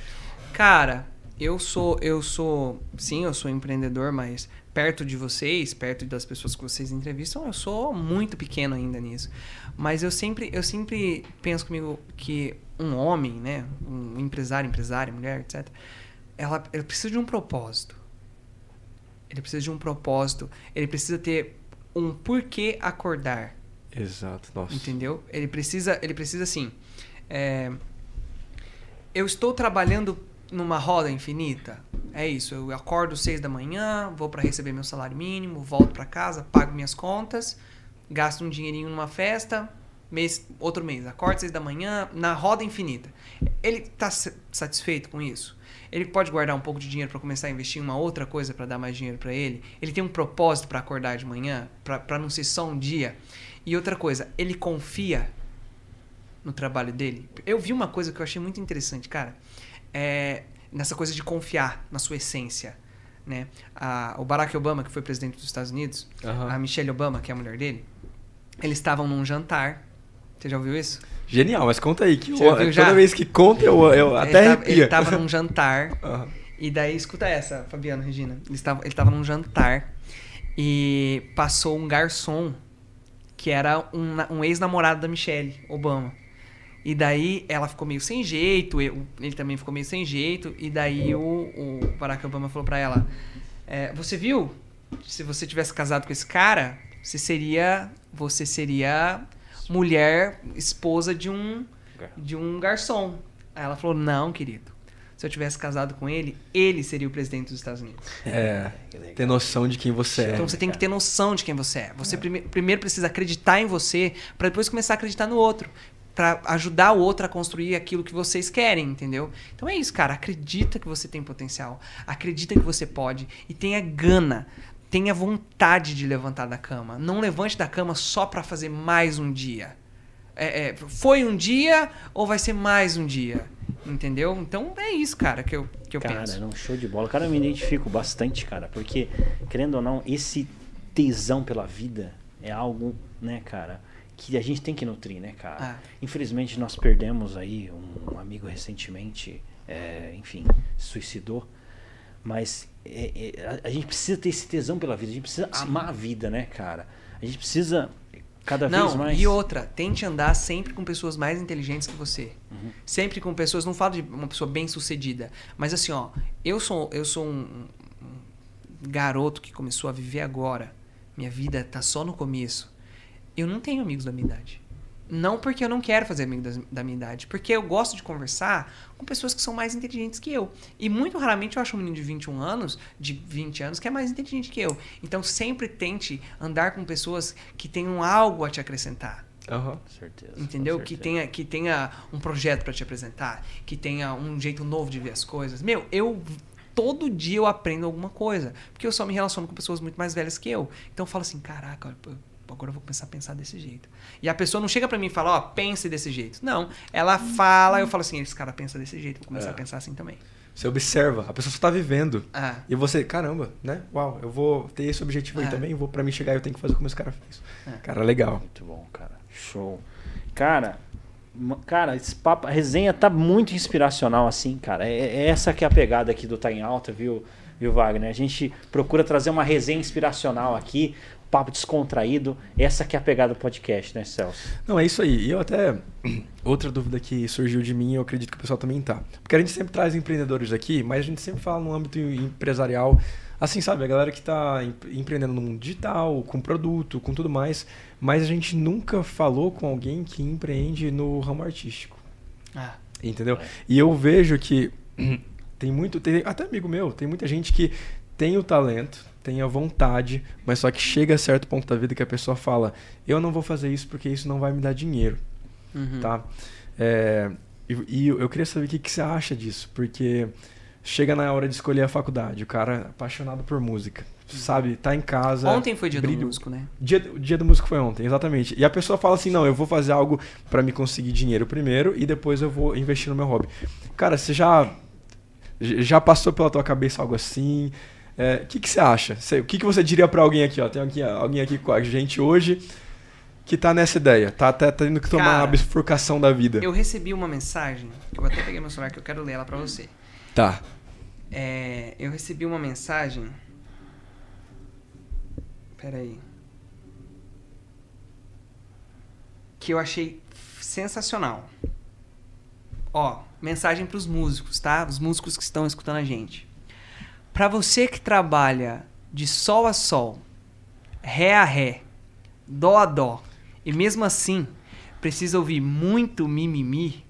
Cara, eu sou, eu sou, sim, eu sou empreendedor, mas perto de vocês, perto das pessoas que vocês entrevistam, eu sou muito pequeno ainda nisso. Mas eu sempre, eu sempre penso comigo que um homem, né, um empresário, empresária, mulher, etc, ela, ela precisa de um propósito. Ele precisa de um propósito. Ele precisa ter um porquê acordar. Exato, nossa. Entendeu? Ele precisa, ele precisa assim. é, eu estou trabalhando numa roda infinita. É isso. Eu acordo seis da manhã, vou para receber meu salário mínimo, volto para casa, pago minhas contas, gasto um dinheirinho numa festa, mês, outro mês, acordo seis da manhã, na roda infinita. Ele está satisfeito com isso? Ele pode guardar um pouco de dinheiro para começar a investir em uma outra coisa para dar mais dinheiro para ele? Ele tem um propósito para acordar de manhã, para não ser só um dia? E outra coisa, ele confia no trabalho dele? Eu vi uma coisa que eu achei muito interessante, cara. É, nessa coisa de confiar na sua essência. Né? A- o Barack Obama, que foi presidente dos Estados Unidos, Aham. a Michelle Obama, que é a mulher dele, eles estavam num jantar. Você já ouviu isso? Genial, mas conta aí. Que eu- viu já? toda vez que conta, eu, eu até ele, tava, ele tava num jantar. Aham. E daí, escuta essa, Fabiano, Regina. Ele estava, ele estava num jantar e passou um garçom que era um, um ex-namorado da Michelle Obama. E daí ela ficou meio sem jeito, eu- ele também ficou meio sem jeito. E daí o, o Barack Obama falou pra ela: é, Você viu? Se você tivesse casado com esse cara, você seria. Você seria mulher, esposa de um, de um garçom. Aí ela falou: Não, querido. Se eu tivesse casado com ele, ele seria o presidente dos Estados Unidos. É, ter noção de quem você é. Então você tem que ter noção de quem você é. Você prime- primeiro precisa acreditar em você para depois começar a acreditar no outro, Pra ajudar o outro a construir aquilo que vocês querem, entendeu? Então é isso, cara. Acredita que você tem potencial, acredita que você pode e tenha gana, tenha vontade de levantar da cama. Não levante da cama só para fazer mais um dia. É, é, foi um dia ou vai ser mais um dia, entendeu? Então é isso, cara, que eu que eu cara, penso. era um show de bola. Cara, eu me identifico bastante, cara, porque, querendo ou não, esse tesão pela vida é algo, né, cara, que a gente tem que nutrir, né, cara? Ah. Infelizmente, nós perdemos aí um, amigo recentemente, é, enfim, suicidou. Mas é, é, a, a gente precisa ter esse tesão pela vida, a gente precisa amar a vida, né, cara? A gente precisa cada vez Não, mais. e outra, tente andar sempre com pessoas mais inteligentes que você. Uhum. Sempre com pessoas, não falo de uma pessoa bem sucedida, mas assim, ó, eu sou, eu sou um, um garoto que começou a viver agora. Minha vida tá só no começo. Eu não tenho amigos da minha idade. Não porque eu não quero fazer amigos das- da minha idade, porque eu gosto de conversar com pessoas que são mais inteligentes que eu. E muito raramente eu acho um menino de 21 anos, de 20 anos, que é mais inteligente que eu. Então sempre tente andar com pessoas que tenham algo a te acrescentar. Aham. Com certeza. Entendeu? Que certeza. tenha, que tenha um projeto para te apresentar, que tenha um jeito novo de ver as coisas. Meu, eu todo dia eu aprendo alguma coisa. Porque eu só me relaciono com pessoas muito mais velhas que eu. Então eu falo assim, caraca, eu- agora eu vou começar a pensar desse jeito. E a pessoa não chega pra mim e fala, ó, pense desse jeito. Não, ela fala, eu falo assim, esse cara pensa desse jeito, vou começar É. a pensar assim também. Você observa, a pessoa só tá vivendo. Ah, E você, caramba, né? Uau, eu vou ter esse objetivo aí É. também, vou para mim chegar eu tenho que fazer como esse cara fez. É. Cara, legal. Muito bom, cara. Show. Cara, cara, esse papo, a resenha tá muito inspiracional assim, cara. É, é essa que é a pegada aqui do Tá em Alta, viu, viu, Wagner? A gente procura trazer uma resenha inspiracional aqui, papo descontraído. Essa que é a pegada do podcast, né, Celso? Não, é isso aí. E eu até. Outra dúvida que surgiu de mim, eu acredito que o pessoal também tá. Porque a gente sempre traz empreendedores aqui, mas a gente sempre fala no âmbito empresarial. Assim, sabe, a galera que tá em- empreendendo no mundo digital, com produto, com tudo mais. Mas a gente nunca falou com alguém que empreende no ramo artístico. ah, Entendeu? E eu vejo que tem muito. Tem, até amigo meu, tem muita gente que tem o talento, tem a vontade, mas só que chega a certo ponto da vida que a pessoa fala: Eu não vou fazer isso porque isso não vai me dar dinheiro. uhum. Tá? É, e, e eu queria saber o que, que você acha disso, porque chega na hora de escolher a faculdade, o cara é apaixonado por música, sabe? Tá em casa. Ontem foi dia do brilho- músico, né? Dia, o dia do músico foi ontem, exatamente. E a pessoa fala assim: não, eu vou fazer algo pra me conseguir dinheiro primeiro e depois eu vou investir no meu hobby. Cara, você já, já passou pela tua cabeça algo assim? É, O que, que você acha? Você- o que, que você diria pra alguém aqui? Ó? Tem aqui, alguém aqui com a gente hoje que tá nessa ideia, tá até tendo que tomar Cara, uma bifurcação da vida. Eu recebi uma mensagem, que eu até peguei meu celular que eu quero ler ela pra você. Tá. É, eu recebi uma mensagem. Pera aí. Que eu achei sensacional. Ó, mensagem pros músicos, tá? Os músicos que estão escutando a gente. Pra você que trabalha de sol a sol, ré a ré, dó a dó, e mesmo assim precisa ouvir muito mimimi,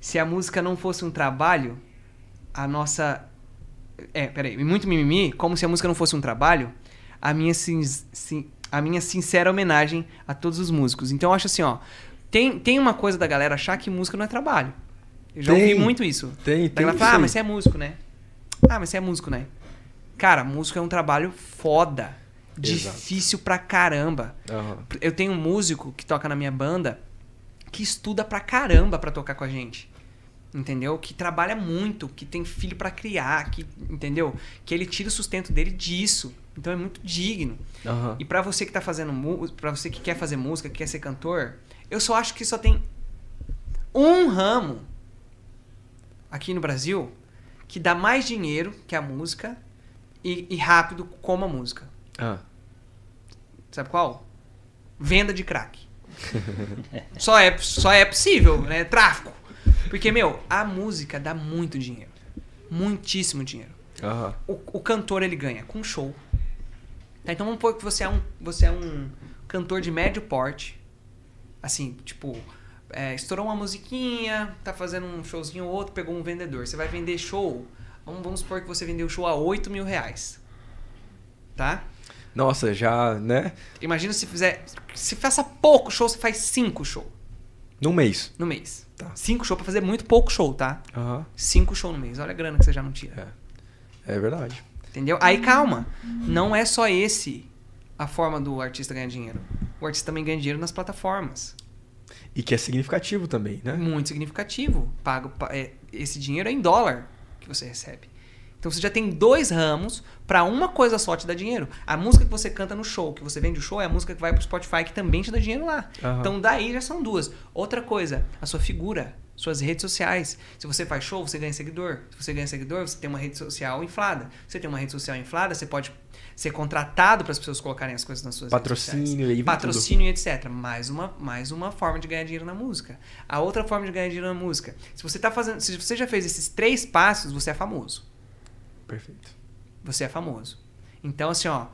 se a música não fosse um trabalho, a nossa. É, peraí, muito mimimi, como se a música não fosse um trabalho, a minha, sin- sin- a minha sincera homenagem a todos os músicos. Então eu acho assim, ó. Tem, tem uma coisa da galera achar que música não é trabalho. Eu já Tem. ouvi muito isso. Tem, tem isso fala, ah, mas você é músico, né? Ah, mas você é músico, né? Cara, músico é um trabalho foda. Exato. Difícil pra caramba. Aham. Eu tenho um músico que toca na minha banda que estuda pra caramba pra tocar com a gente. Entendeu? Que trabalha muito, que tem filho pra criar, que, entendeu? Que ele tira o sustento dele disso. Então é muito digno. Aham. E pra você que tá fazendo música, pra você que quer fazer música, que quer ser cantor, eu só acho que só tem um ramo aqui no Brasil que dá mais dinheiro que a música e, e rápido como a música. Ah. Sabe qual? Venda de crack. só, é, só é possível, né? Tráfico. Porque, meu, a música dá muito dinheiro. Muitíssimo dinheiro. Aham. O, o cantor, ele ganha com show. Tá, então vamos supor que você é um, você é um cantor de médio porte. Assim, tipo, é, estourou uma musiquinha, tá fazendo um showzinho ou outro, pegou um vendedor. Você vai vender show. Vamos, vamos supor que você vendeu o show a 8 mil reais. Tá? Nossa, já, né? Imagina se fizer. Se faça pouco show, você faz cinco show Num mês. no mês. Tá. Cinco show pra fazer muito pouco show, tá? Aham. Cinco show no mês. Olha a grana que você já não tira. É verdade. Entendeu? Aí calma. Não é só esse a forma do artista ganhar dinheiro. O artista também ganha dinheiro nas plataformas. E que é significativo também, né? Muito significativo. Pago, pa- é, esse dinheiro é em dólar que você recebe. Então você já tem dois ramos pra uma coisa só te dar dinheiro. A música que você canta no show, que você vende o show, é a música que vai pro Spotify que também te dá dinheiro lá. Aham. Então daí já são duas. Outra coisa, a sua figura, suas redes sociais. Se você faz show, você ganha seguidor. Se você ganha seguidor, você tem uma rede social inflada. Se você tem uma rede social inflada, você pode ser contratado para as pessoas colocarem as coisas nas suas redes Patrocínio, aí vem Patrocínio e etc. Mais uma, mais uma forma de ganhar dinheiro na música. A outra forma de ganhar dinheiro na música. Se você tá fazendo, se você já fez esses três passos, você é famoso. Perfeito. Você é famoso. Então assim, ó,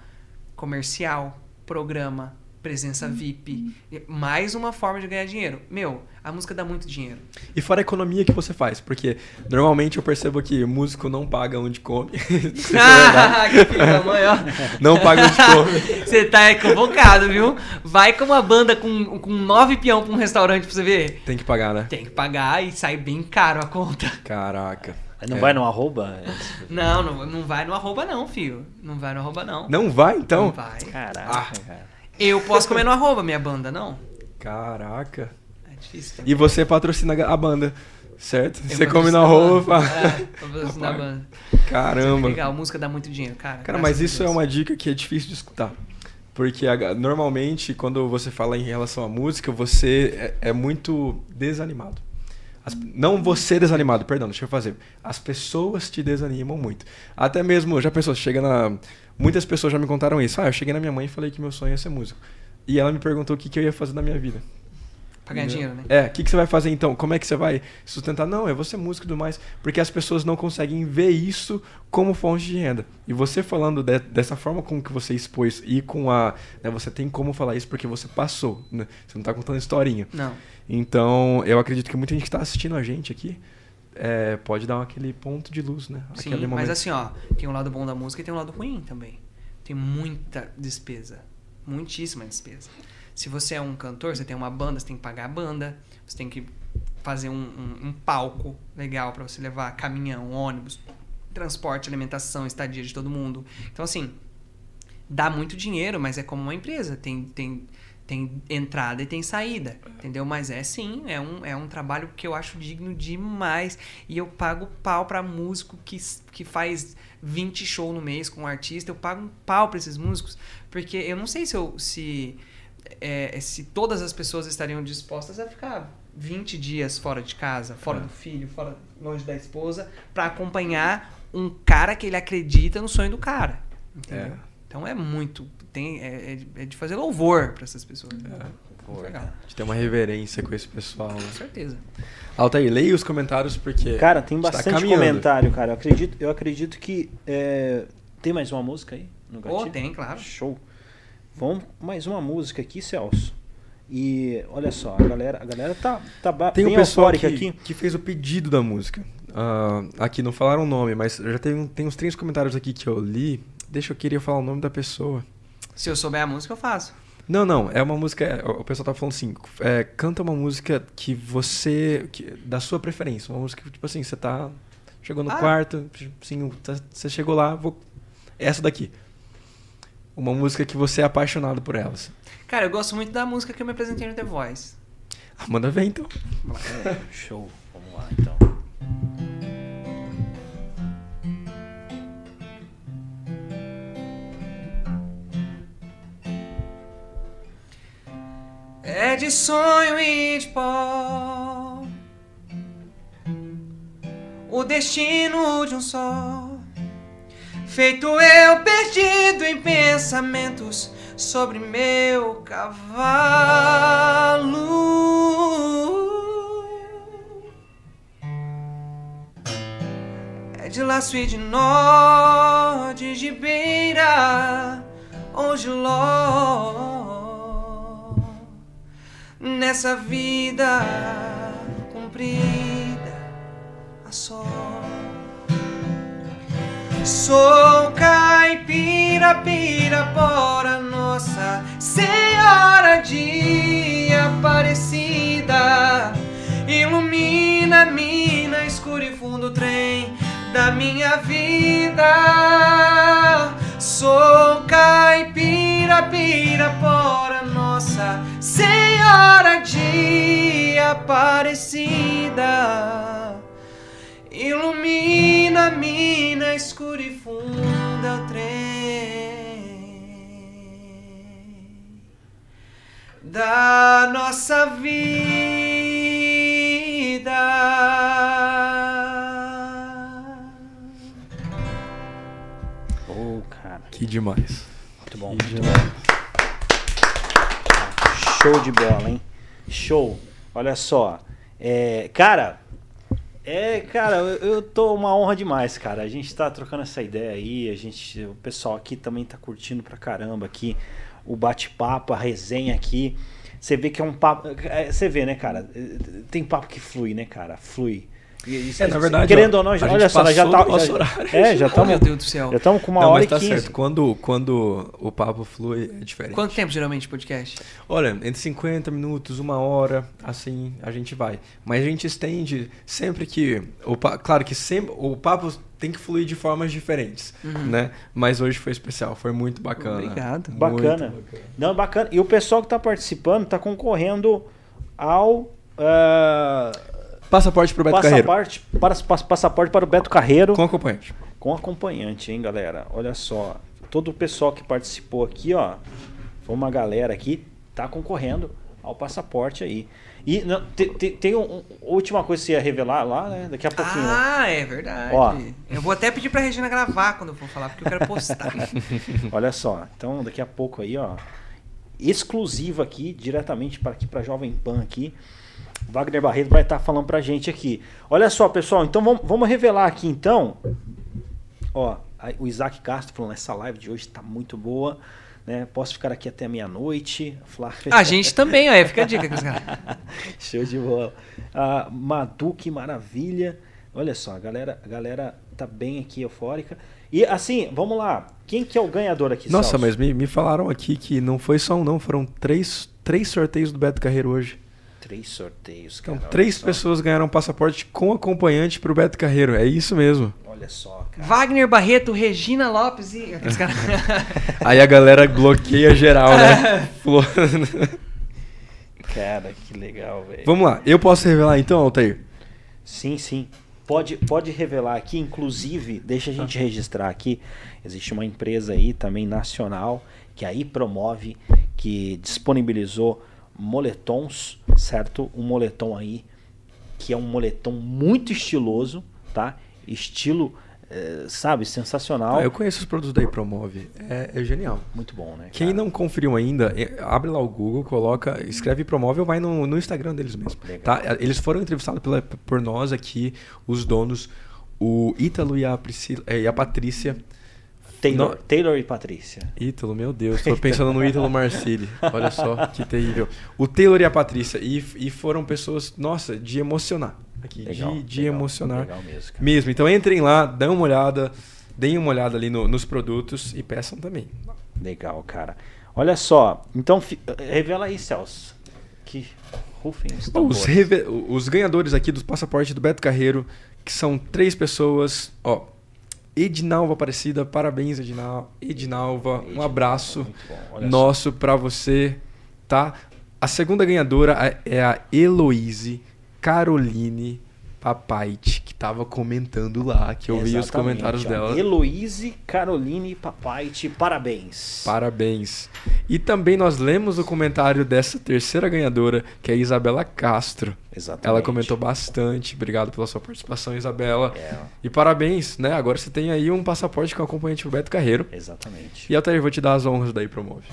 comercial, programa, presença VIP, mais uma forma de ganhar dinheiro. Meu, a música dá muito dinheiro. E fora a economia que você faz, porque normalmente eu percebo que músico não paga onde come. Não. Ah, que filho da mãe, ó. não paga onde come. Você tá convocado, viu? Vai com uma banda com, com nove peão pra um restaurante pra você ver. Tem que pagar, né? Tem que pagar e sai bem caro a conta. Caraca. Não É. vai no arroba? Não, não, não vai no arroba não, filho. Não vai no arroba não. Não vai, Não então? vai. Caraca, cara. Eu posso comer no arroba, minha banda, não? Caraca. É difícil. também. E você patrocina a banda, certo? Eu Você come na patrocino a roupa. banda. É, patrocino a banda. Caramba. Legal, música dá muito dinheiro, cara. Cara, mas isso é uma dica que é difícil de escutar. Porque a- normalmente, quando você fala em relação à música, você é, é muito desanimado. As- não você desanimado, perdão, deixa eu fazer. As pessoas te desanimam muito. Até mesmo, já pensou, chega na. Muitas pessoas já me contaram isso. Ah, eu cheguei na minha mãe e falei que meu sonho é ser músico. E ela me perguntou o que, que eu ia fazer na minha vida. Pra ganhar dinheiro, né? É, o que, que você vai fazer então? Como é que você vai sustentar? Não, eu vou ser músico e tudo mais. Porque as pessoas não conseguem ver isso como fonte de renda. E você falando de- dessa forma como que você expôs e com a. né, você tem como falar isso porque você passou. Né? Você não tá contando historinha. Não. Então, eu acredito que muita gente que tá assistindo a gente aqui é, pode dar aquele ponto de luz, né? Sim, Aquele mas momento. assim, ó, tem um lado bom da música e tem um lado ruim também. Tem muita despesa. Muitíssima despesa. Se você é um cantor, você tem uma banda, você tem que pagar a banda, você tem que fazer um, um- um palco legal pra você levar caminhão, ônibus, transporte, alimentação, estadia de todo mundo. Então, assim, dá muito dinheiro, mas é como uma empresa. Tem, tem, tem entrada e tem saída, entendeu? Mas é sim, é um, é um trabalho que eu acho digno demais. E eu pago pau pra músico que, que faz 20 shows no mês com um artista. Eu pago um pau pra esses músicos, porque eu não sei se eu, se, é, se todas as pessoas estariam dispostas a ficar 20 dias fora de casa, fora É. do filho, fora longe da esposa, pra acompanhar um cara que ele acredita no sonho do cara. Entendeu? É. Então é muito. Tem, é, é de- é de fazer louvor pra essas pessoas. É. Legal. A gente tem uma reverência com esse pessoal, né? Com certeza. Altair, leia os comentários porque. Cara, tem tá bastante caminhando. comentário, cara. Eu acredito, eu acredito que. é, Tem mais uma música aí no Oh, gatilho? tem, claro. Show. Vamos mais uma música aqui, Celso. E olha só, a galera, a galera tá, tá Tem bem um pessoal que, aqui. que fez o pedido da música. Ah, aqui, não falaram o nome, mas já tem, tem uns três comentários aqui que eu li. Deixa eu querer falar o nome da pessoa. Se eu souber a música, eu faço. Não, não, é uma música. O pessoal tá falando assim: é, canta uma música que você. que- da sua preferência. Uma música que, tipo assim, você tá. Chegou no Ah. quarto, assim, você chegou lá, vou. Essa daqui. Uma música que você é apaixonado por elas. Cara, eu gosto muito da música que eu me apresentei no The Voice. Ah, manda ver então. É, show. Vamos lá, então. É de sonho e de pó. O destino de um sol. Feito eu perdido em pensamentos sobre meu cavalo. É de laço e de nó, de gibeira ou de ló. Nessa vida comprida a só. Sou caipira, pirapora, Nossa Senhora de Aparecida. Ilumina, mina, escuro e fundo trem da minha vida. Sou caipira, pirapora, Nossa Senhora de Aparecida. Ilumina, mina, escura e funda o trem da nossa vida. Ô, cara. Que demais. Muito bom. Que Muito demais. bom. Show de bola, hein? Show. Olha só. É, cara, é, cara, eu, eu tô uma honra demais, cara. A gente tá trocando essa ideia aí, a gente, o pessoal aqui também tá curtindo pra caramba aqui o bate-papo, a resenha aqui. Você vê que é um papo, é, você vê, né, cara? Tem papo que flui, né, cara? Flui. E- e- É, na verdade, querendo ó, ou não, já- olha só, nós já tá, já- horário. É, já estamos meu Deus do céu. já estamos com uma Não, hora mas e tá quinze. certo. Quando, quando o papo flui, é diferente. Quanto tempo geralmente de podcast? Olha, entre 50 minutos, uma hora, assim, a gente vai. Mas a gente estende sempre que. O, claro que sempre o papo tem que fluir de formas diferentes, né? Mas hoje foi especial, foi muito bacana. Obrigado. Muito Bacana. Não, bacana. E o pessoal que está participando está concorrendo ao ah, Passaporte pro Beto Carreiro. passaporte, para, pass- passaporte para o Beto Carreiro Com acompanhante. com acompanhante, hein, galera? Olha só, todo o pessoal que participou aqui, ó, foi uma galera aqui, tá concorrendo ao passaporte aí. E não, te- te- tem um, um- última coisa que você ia revelar lá, né? Daqui a pouquinho. né? Ah, é verdade. Ó. Eu vou até pedir pra Regina gravar quando eu for falar, porque eu quero postar. Olha só, então daqui a pouco aí, ó, exclusivo aqui, diretamente para aqui para Jovem Pan aqui. Wagner Barreto vai estar falando pra gente aqui. Olha só, pessoal, então vamos, vamos revelar aqui então. Ó, o Isaac Castro falando, essa live de hoje tá muito boa, né? Posso ficar aqui até meia-noite. Flávia- A gente também, ó. Fica a dica com os caras. Show de bola. Ah, Madu, que maravilha. Olha só, a galera, a galera tá bem aqui eufórica. E assim, vamos lá. Quem que é o ganhador aqui, Nossa, Celso? mas me, me falaram aqui que não foi só um, não. Foram três, três sorteios do Beto Carreiro hoje. Três sorteios, Então, cara. olha três só. pessoas ganharam passaporte com acompanhante pro Beto Carreiro. É isso mesmo. Olha só, cara. Wagner Barreto, Regina Lopes e. Aqueles caras. Aí a galera bloqueia geral, né? Cara, que legal, velho. Vamos lá. Eu posso revelar então, Altair? Sim, sim. Pode, pode revelar aqui, inclusive, deixa a gente registrar aqui. Existe uma empresa aí também nacional que aí promove, que disponibilizou moletons, certo? Um moletom aí que é um moletom muito estiloso, tá? Estilo, eh, sabe, sensacional. Ah, eu conheço os produtos da Promove. É, é genial. Muito bom, né? Quem cara? não conferiu ainda, é, abre lá o Google, coloca, escreve Promove ou vai no, no Instagram deles mesmo. Legal. Tá? Eles foram entrevistados pela, por nós aqui, os donos, o Ítalo e a, Priscila, eh, e a Patrícia. Taylor, Não- Taylor e Patrícia. Ítalo, meu Deus, tô pensando no Ítalo Marcilli. Olha só, que terrível. O Taylor e a Patrícia. E, e foram pessoas, nossa, de emocionar. Aqui, Legal, de, de legal, emocionar. legal mesmo, cara. Mesmo. Então entrem lá, dêem uma olhada, deem uma olhada ali no- nos produtos e peçam também. Legal, cara. Olha só, então revela aí, Celso. Que rufem os Os, reve- os ganhadores aqui do passaporte do Beto Carreiro, que são três pessoas, ó. Edinalva Aparecida, parabéns, Edinal, Edinalva. Um abraço olha nosso pra você, tá? A segunda ganhadora é é a Heloise Caroline Papait, que tava comentando lá, que eu vi os Exatamente, comentários ó. dela. Heloise Caroline Papait, parabéns. Parabéns. E também nós lemos o comentário dessa terceira ganhadora, que é a Isabela Castro. Exatamente. Ela comentou bastante. Obrigado pela sua participação, Isabela. É, E parabéns, né? Agora você tem aí um passaporte com acompanhante pro Beto Carreiro. exatamente. E Altair, vou te dar as honras daí, promove.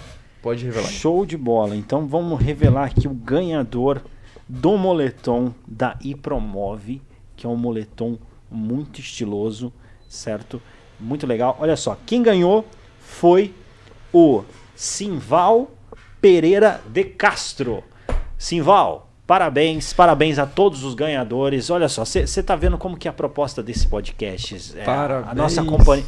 Pode revelar. Show de bola. Então vamos revelar aqui o ganhador do moletom da iPromove, que é um moletom muito estiloso, certo? Muito legal. Olha só, quem ganhou foi o Simval Pereira de Castro. Simval, parabéns, parabéns a todos os ganhadores. Olha só, você tá vendo como que é a proposta desse podcast? É, a- A Parabéns. nossa companhia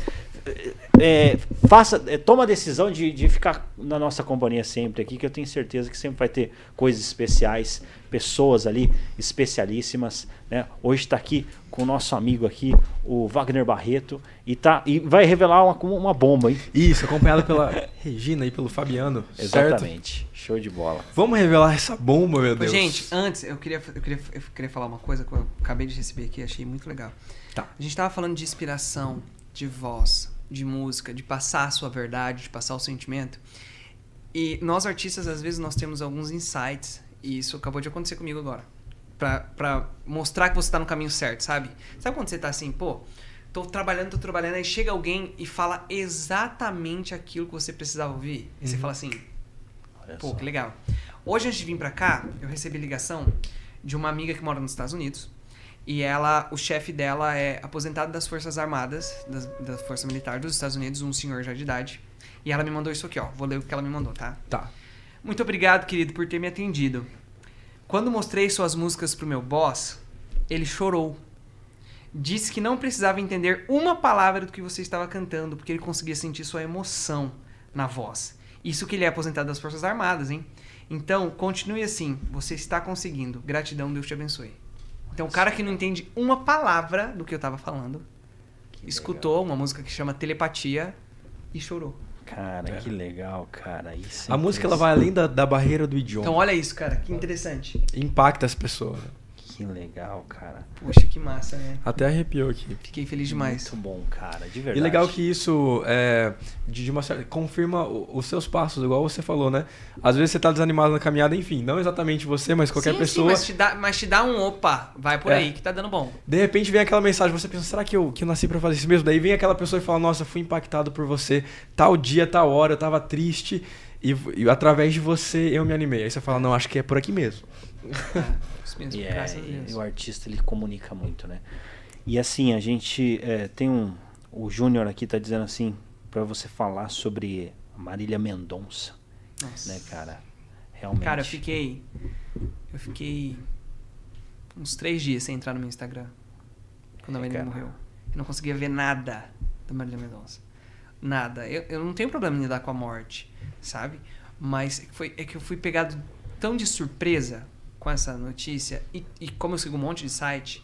é, faça, é, toma a decisão de, de ficar na nossa companhia sempre aqui, que eu tenho certeza que sempre vai ter coisas especiais, pessoas ali especialíssimas. Né? Hoje está aqui com o nosso amigo aqui, o Wagner Barreto, e, tá, e vai revelar uma, uma bomba, hein? Isso, acompanhado pela Regina e pelo Fabiano. Certo? Exatamente. Show de bola. Vamos revelar essa bomba, meu Deus. Gente, antes, eu queria, eu, queria, eu queria falar uma coisa que eu acabei de receber aqui, achei muito legal. Tá. A gente tava falando de inspiração, de voz, de música, de passar a sua verdade, de passar o sentimento. E nós artistas, às vezes, nós temos alguns insights, e isso acabou de acontecer comigo agora. Pra, pra mostrar que você tá no caminho certo, sabe? Sabe quando você tá assim, pô, tô trabalhando, tô trabalhando, aí chega alguém e fala exatamente aquilo que você precisava ouvir. E você fala assim, Olha Pô, só. que legal. Hoje, antes de vir pra cá, eu recebi ligação de uma amiga que mora nos Estados Unidos. E ela, o chefe dela é aposentado das Forças Armadas, das, da Força Militar dos Estados Unidos, um senhor já de idade. E ela me mandou isso aqui, ó. Vou ler o que ela me mandou, tá? Tá. Muito obrigado, querido, por ter me atendido. Quando mostrei suas músicas pro meu boss, ele chorou. disse que não precisava entender uma palavra do que você estava cantando, porque ele conseguia sentir sua emoção na voz. Isso que ele é aposentado das Forças Armadas, hein? Então, continue assim. Você está conseguindo. Gratidão, Deus te abençoe. Então, o cara que não entende uma palavra do que eu tava falando, Que escutou uma música que chama Telepatia e chorou. Cara, que legal, cara. Isso é A música ela vai além da, da barreira do idioma. Então, olha isso, cara. Que interessante. Impacta as pessoas. Que legal, cara. Puxa, que massa, né? Até arrepiou aqui. Fiquei feliz demais. Muito bom, cara, de verdade. E legal que isso é, de, uma certa, confirma os seus passos, igual você falou, né? Às vezes você tá desanimado na caminhada, enfim, não exatamente você, mas qualquer Sim, pessoa. Sim, mas te, dá, mas te dá um opa, vai por É. aí que tá dando bom. De repente vem aquela mensagem, você pensa, será que eu, que eu nasci pra fazer isso mesmo? Daí vem aquela pessoa e fala, nossa, fui impactado por você, tal dia, tal hora, eu tava triste e, e através de você eu me animei. Aí você fala, não, acho que é por aqui mesmo. Isso mesmo, E, é, graças a Deus. e o artista ele comunica muito, né? E assim, a gente é, tem um. O Júnior aqui tá dizendo assim, pra você falar sobre Marília Mendonça, Nossa. né, cara? Realmente. Cara, eu fiquei. Eu fiquei. uns três dias sem entrar no meu Instagram. Quando a É, Marília cara. morreu. Eu não conseguia ver nada da Marília Mendonça. Nada. Eu, eu não tenho problema em lidar com a morte, sabe? Mas foi, é que eu fui pegado tão de surpresa com essa notícia. E, e como eu sigo um monte de site,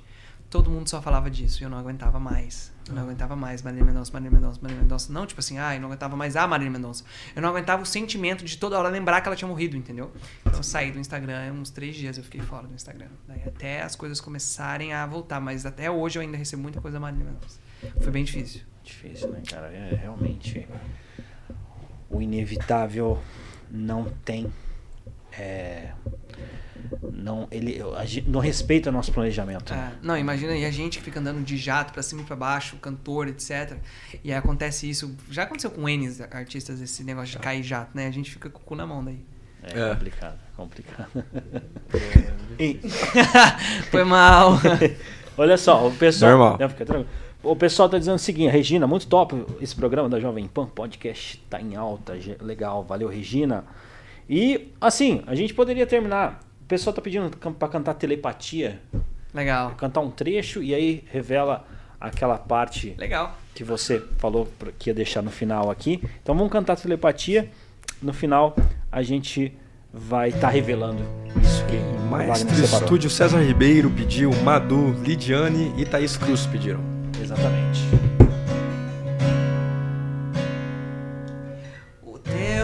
todo mundo só falava disso. E eu não aguentava mais. Eu não aguentava mais Marília Mendonça, Marília Mendonça, Marília Mendonça. Não, tipo assim, ah, eu não aguentava mais a Marília Mendonça. Eu não aguentava o sentimento de toda hora lembrar que ela tinha morrido, entendeu? Então eu saí do Instagram, uns três dias eu fiquei fora do Instagram. Daí até as coisas começarem a voltar. Mas até hoje eu ainda recebo muita coisa da Marília Mendonça. Foi bem difícil. Difícil, né, cara? É realmente. O inevitável não tem. é, não, ele, não respeita o nosso planejamento. né? É, não, imagina aí a gente que fica andando de jato pra cima e pra baixo, cantor, etc. E aí acontece isso. Já aconteceu com N artistas esse negócio de cair jato, né? A gente fica com o cu na mão daí. É, É. complicado, complicado. E- Foi mal. olha só, o pessoal. Normal. Não, fica tranquilo. O pessoal tá dizendo o seguinte, Regina, muito top esse programa da Jovem Pan, podcast tá em alta, legal, valeu Regina. E assim, a gente poderia terminar. O pessoal tá pedindo pra cantar telepatia, Legal. cantar um trecho e aí revela aquela parte Legal. que você falou que ia deixar no final aqui. Então vamos cantar telepatia. No final a gente vai estar revelando isso que o Maestro. Estúdio César Ribeiro pediu, Madu, Lidiane e Thaís Cruz pediram. Exatamente.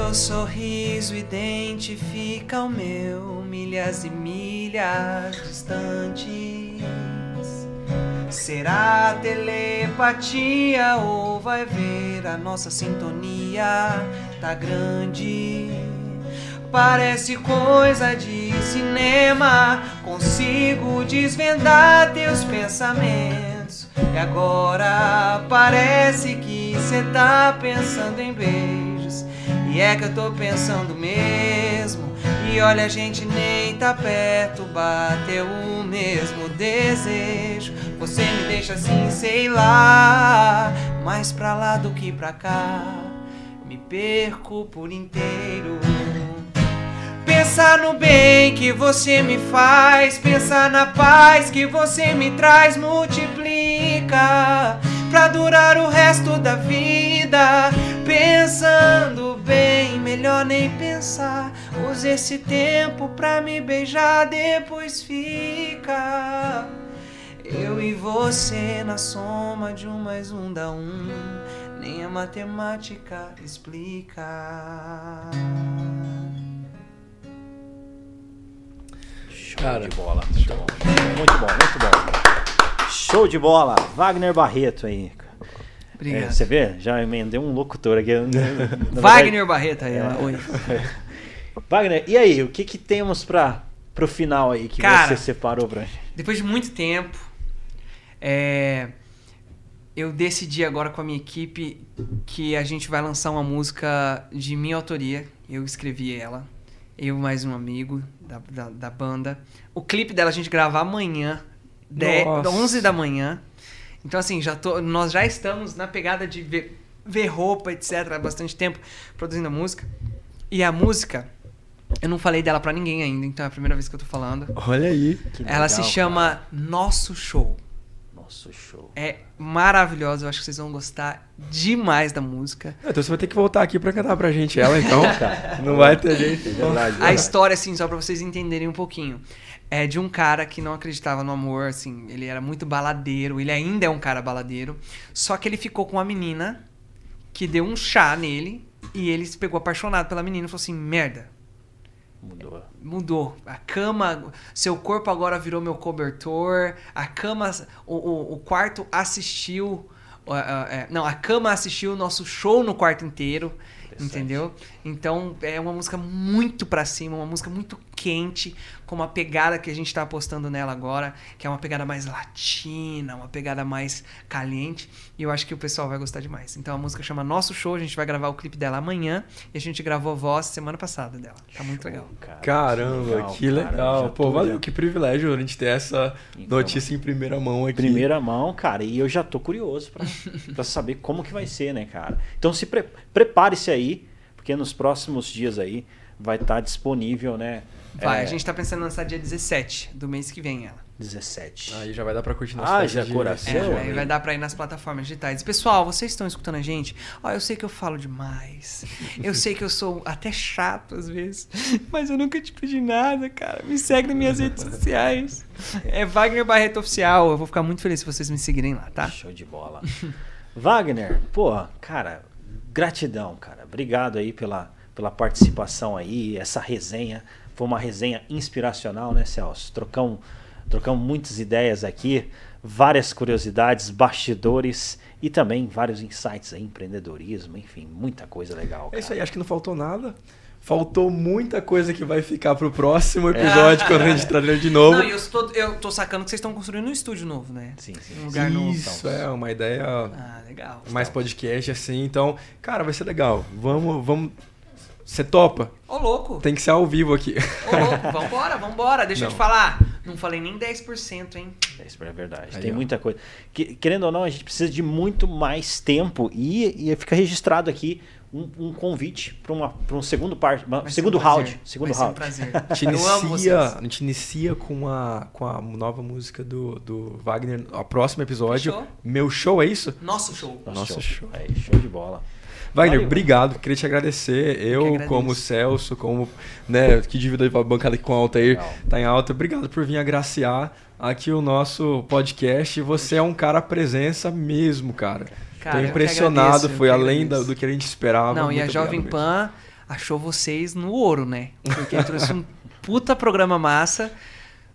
Teu sorriso identifica o meu, milhas e milhas distantes. Será telepatia ou vai ver a nossa sintonia tá grande? Parece coisa de cinema, consigo desvendar teus pensamentos. E agora parece que cê tá pensando em beijos. É que eu tô pensando mesmo. E olha, a gente nem tá perto, bateu o mesmo desejo. Você me deixa assim, sei lá, mais pra lá do que pra cá. Me perco por inteiro. Pensar no bem que você me faz, pensar na paz que você me traz, multiplica pra durar o resto da vida. Pensando bem, melhor nem pensar. Use esse tempo pra me beijar, depois fica. Eu e você na soma de um mais um dá um. Nem a matemática explica. Show Cara, de bola. Bom. Muito bom, muito bom. Show de bola. Wagner Barreto aí. Obrigado. É, você vê? Já emendei um locutor aqui. Wagner Barreto aí, É. ó. Oi. Wagner, e aí? O que que temos pra, pro final aí que Cara. você separou pra gente? Depois de muito tempo, é, eu decidi agora com a minha equipe que a gente vai lançar uma música de minha autoria. Eu escrevi ela. Eu mais um amigo da, da, da banda. O clipe dela a gente grava amanhã, de, Nossa. 11 da manhã. Então, assim, já tô, nós já estamos na pegada de ver, ver roupa, etc. Há bastante tempo produzindo a música. E a música, eu não falei dela pra ninguém ainda, então é a primeira vez que eu tô falando. Olha aí. Que Ela legal, se chama Nosso Show. cara. Nosso show. É maravilhosa, eu acho que vocês vão gostar demais da música. Então você vai ter que voltar aqui pra cantar pra gente ela, então. não vai ter jeito. Verdade. A história, assim, só pra vocês entenderem um pouquinho. É de um cara que não acreditava no amor, assim, ele era muito baladeiro, ele ainda é um cara baladeiro, só que ele ficou com uma menina que deu um chá nele e ele se pegou apaixonado pela menina e falou assim: merda, Mudou. mudou. A cama, seu corpo agora virou meu cobertor. A cama, o, o, o quarto assistiu. uh, uh, é, não, a cama assistiu o nosso show no quarto inteiro. Entendeu? Então é uma música muito pra cima, uma música muito quente, com uma pegada que a gente tá apostando nela agora, que é uma pegada mais latina, uma pegada mais caliente. E eu acho que o pessoal vai gostar demais. Então a música chama Nosso Show, a gente vai gravar o clipe dela amanhã. E a gente gravou a voz semana passada dela. Tá muito legal. Cara, Caramba, que legal. já Pô, tô valeu, já- que privilégio a gente ter essa Informa- notícia em primeira mão aqui. Primeira mão, cara, e eu já tô curioso pra, pra saber como que vai ser, né, cara? Então se pre- prepare-se aí, porque nos próximos dias aí vai estar disponível, né? Vai, é, a gente tá pensando em lançar dia 17 do mês que vem ela. 17. Aí já vai dar pra curtir nosso Ah, já de- coração. É, amigo. vai dar pra ir nas plataformas digitais. Pessoal, vocês estão escutando a gente? Ó, eu sei que eu falo demais. Eu sei que eu sou até chato às vezes. Mas eu nunca te pedi nada, cara. Me segue nas minhas redes sociais. É Wagner Barreto Oficial. Eu vou ficar muito feliz se vocês me seguirem lá, tá? Show de bola. Wagner, pô, cara, gratidão, cara. Obrigado aí pela, pela participação aí, essa resenha. Foi uma resenha inspiracional, né, Celso? Trocamos, trocamos muitas ideias aqui, várias curiosidades, bastidores e também vários insights aí, empreendedorismo, enfim, muita coisa legal. É Cara. isso aí, acho que não faltou nada. Faltou muita coisa que vai ficar pro próximo episódio, quando a gente trazer de novo. Não, eu tô, eu tô sacando que vocês estão construindo um estúdio novo, né? Sim, sim. Um lugar novo. Isso, é uma ideia Ah, legal. mais podcast assim. Então, cara, vai ser legal. Vamos, vamos. Você topa? Ô, louco. Tem que ser ao vivo aqui. Ô, louco. Vambora, vambora. Deixa eu Não. te falar. Não falei nem 10%, hein? Isso é verdade. Aí, Tem ó. muita coisa. Que- querendo ou não, a gente precisa de muito mais tempo e, e fica registrado aqui um, um convite para um segundo parte, uma- segundo um prazer. round, segundo Vai ser um round. prazer. A gente Eu amo inicia, vocês. a gente inicia com, a, com a nova música do, do Wagner, o próximo episódio. Fechou. Meu show, é isso? Nosso show. Nossa, Nossa, show. show. Aí, show de bola. Wagner, Valeu. obrigado. Queria te agradecer. Eu, agradeço. como Celso, como, né, que divida a bancada aqui com o Altair, Legal. tá em alta. Obrigado por vir agraciar aqui o nosso podcast. Você é um cara presença mesmo, cara. Cara, Tô eu impressionado, agradeço, eu foi além da- do que a gente esperava. Não, e a Muito Jovem obrigado mesmo. Pan achou vocês no ouro, né? Porque trouxe um puta programa massa.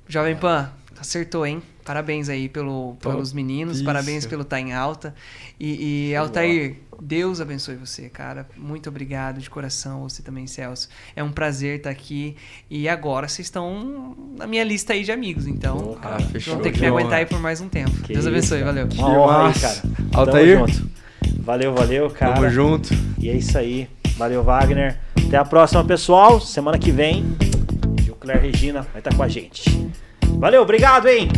Jovem Pan, acertou, hein? Parabéns aí pelo, pelos meninos, Isso. parabéns pelo Tá em Alta. E, e Altair, Deus abençoe você, cara. Muito obrigado de coração, você também, Celso. É um prazer estar aqui. E agora vocês estão na minha lista aí de amigos, então fechou. vão ter que Que me aguentar aí por mais um tempo. Que Deus abençoe, isso, valeu. Uma honra cara. Altair. Tamo junto. Valeu, valeu, cara. Tamo junto. E é isso aí. Valeu, Wagner. Até a próxima, pessoal. Semana que vem, Gil Claire Regina vai estar com a gente. Valeu, obrigado, hein?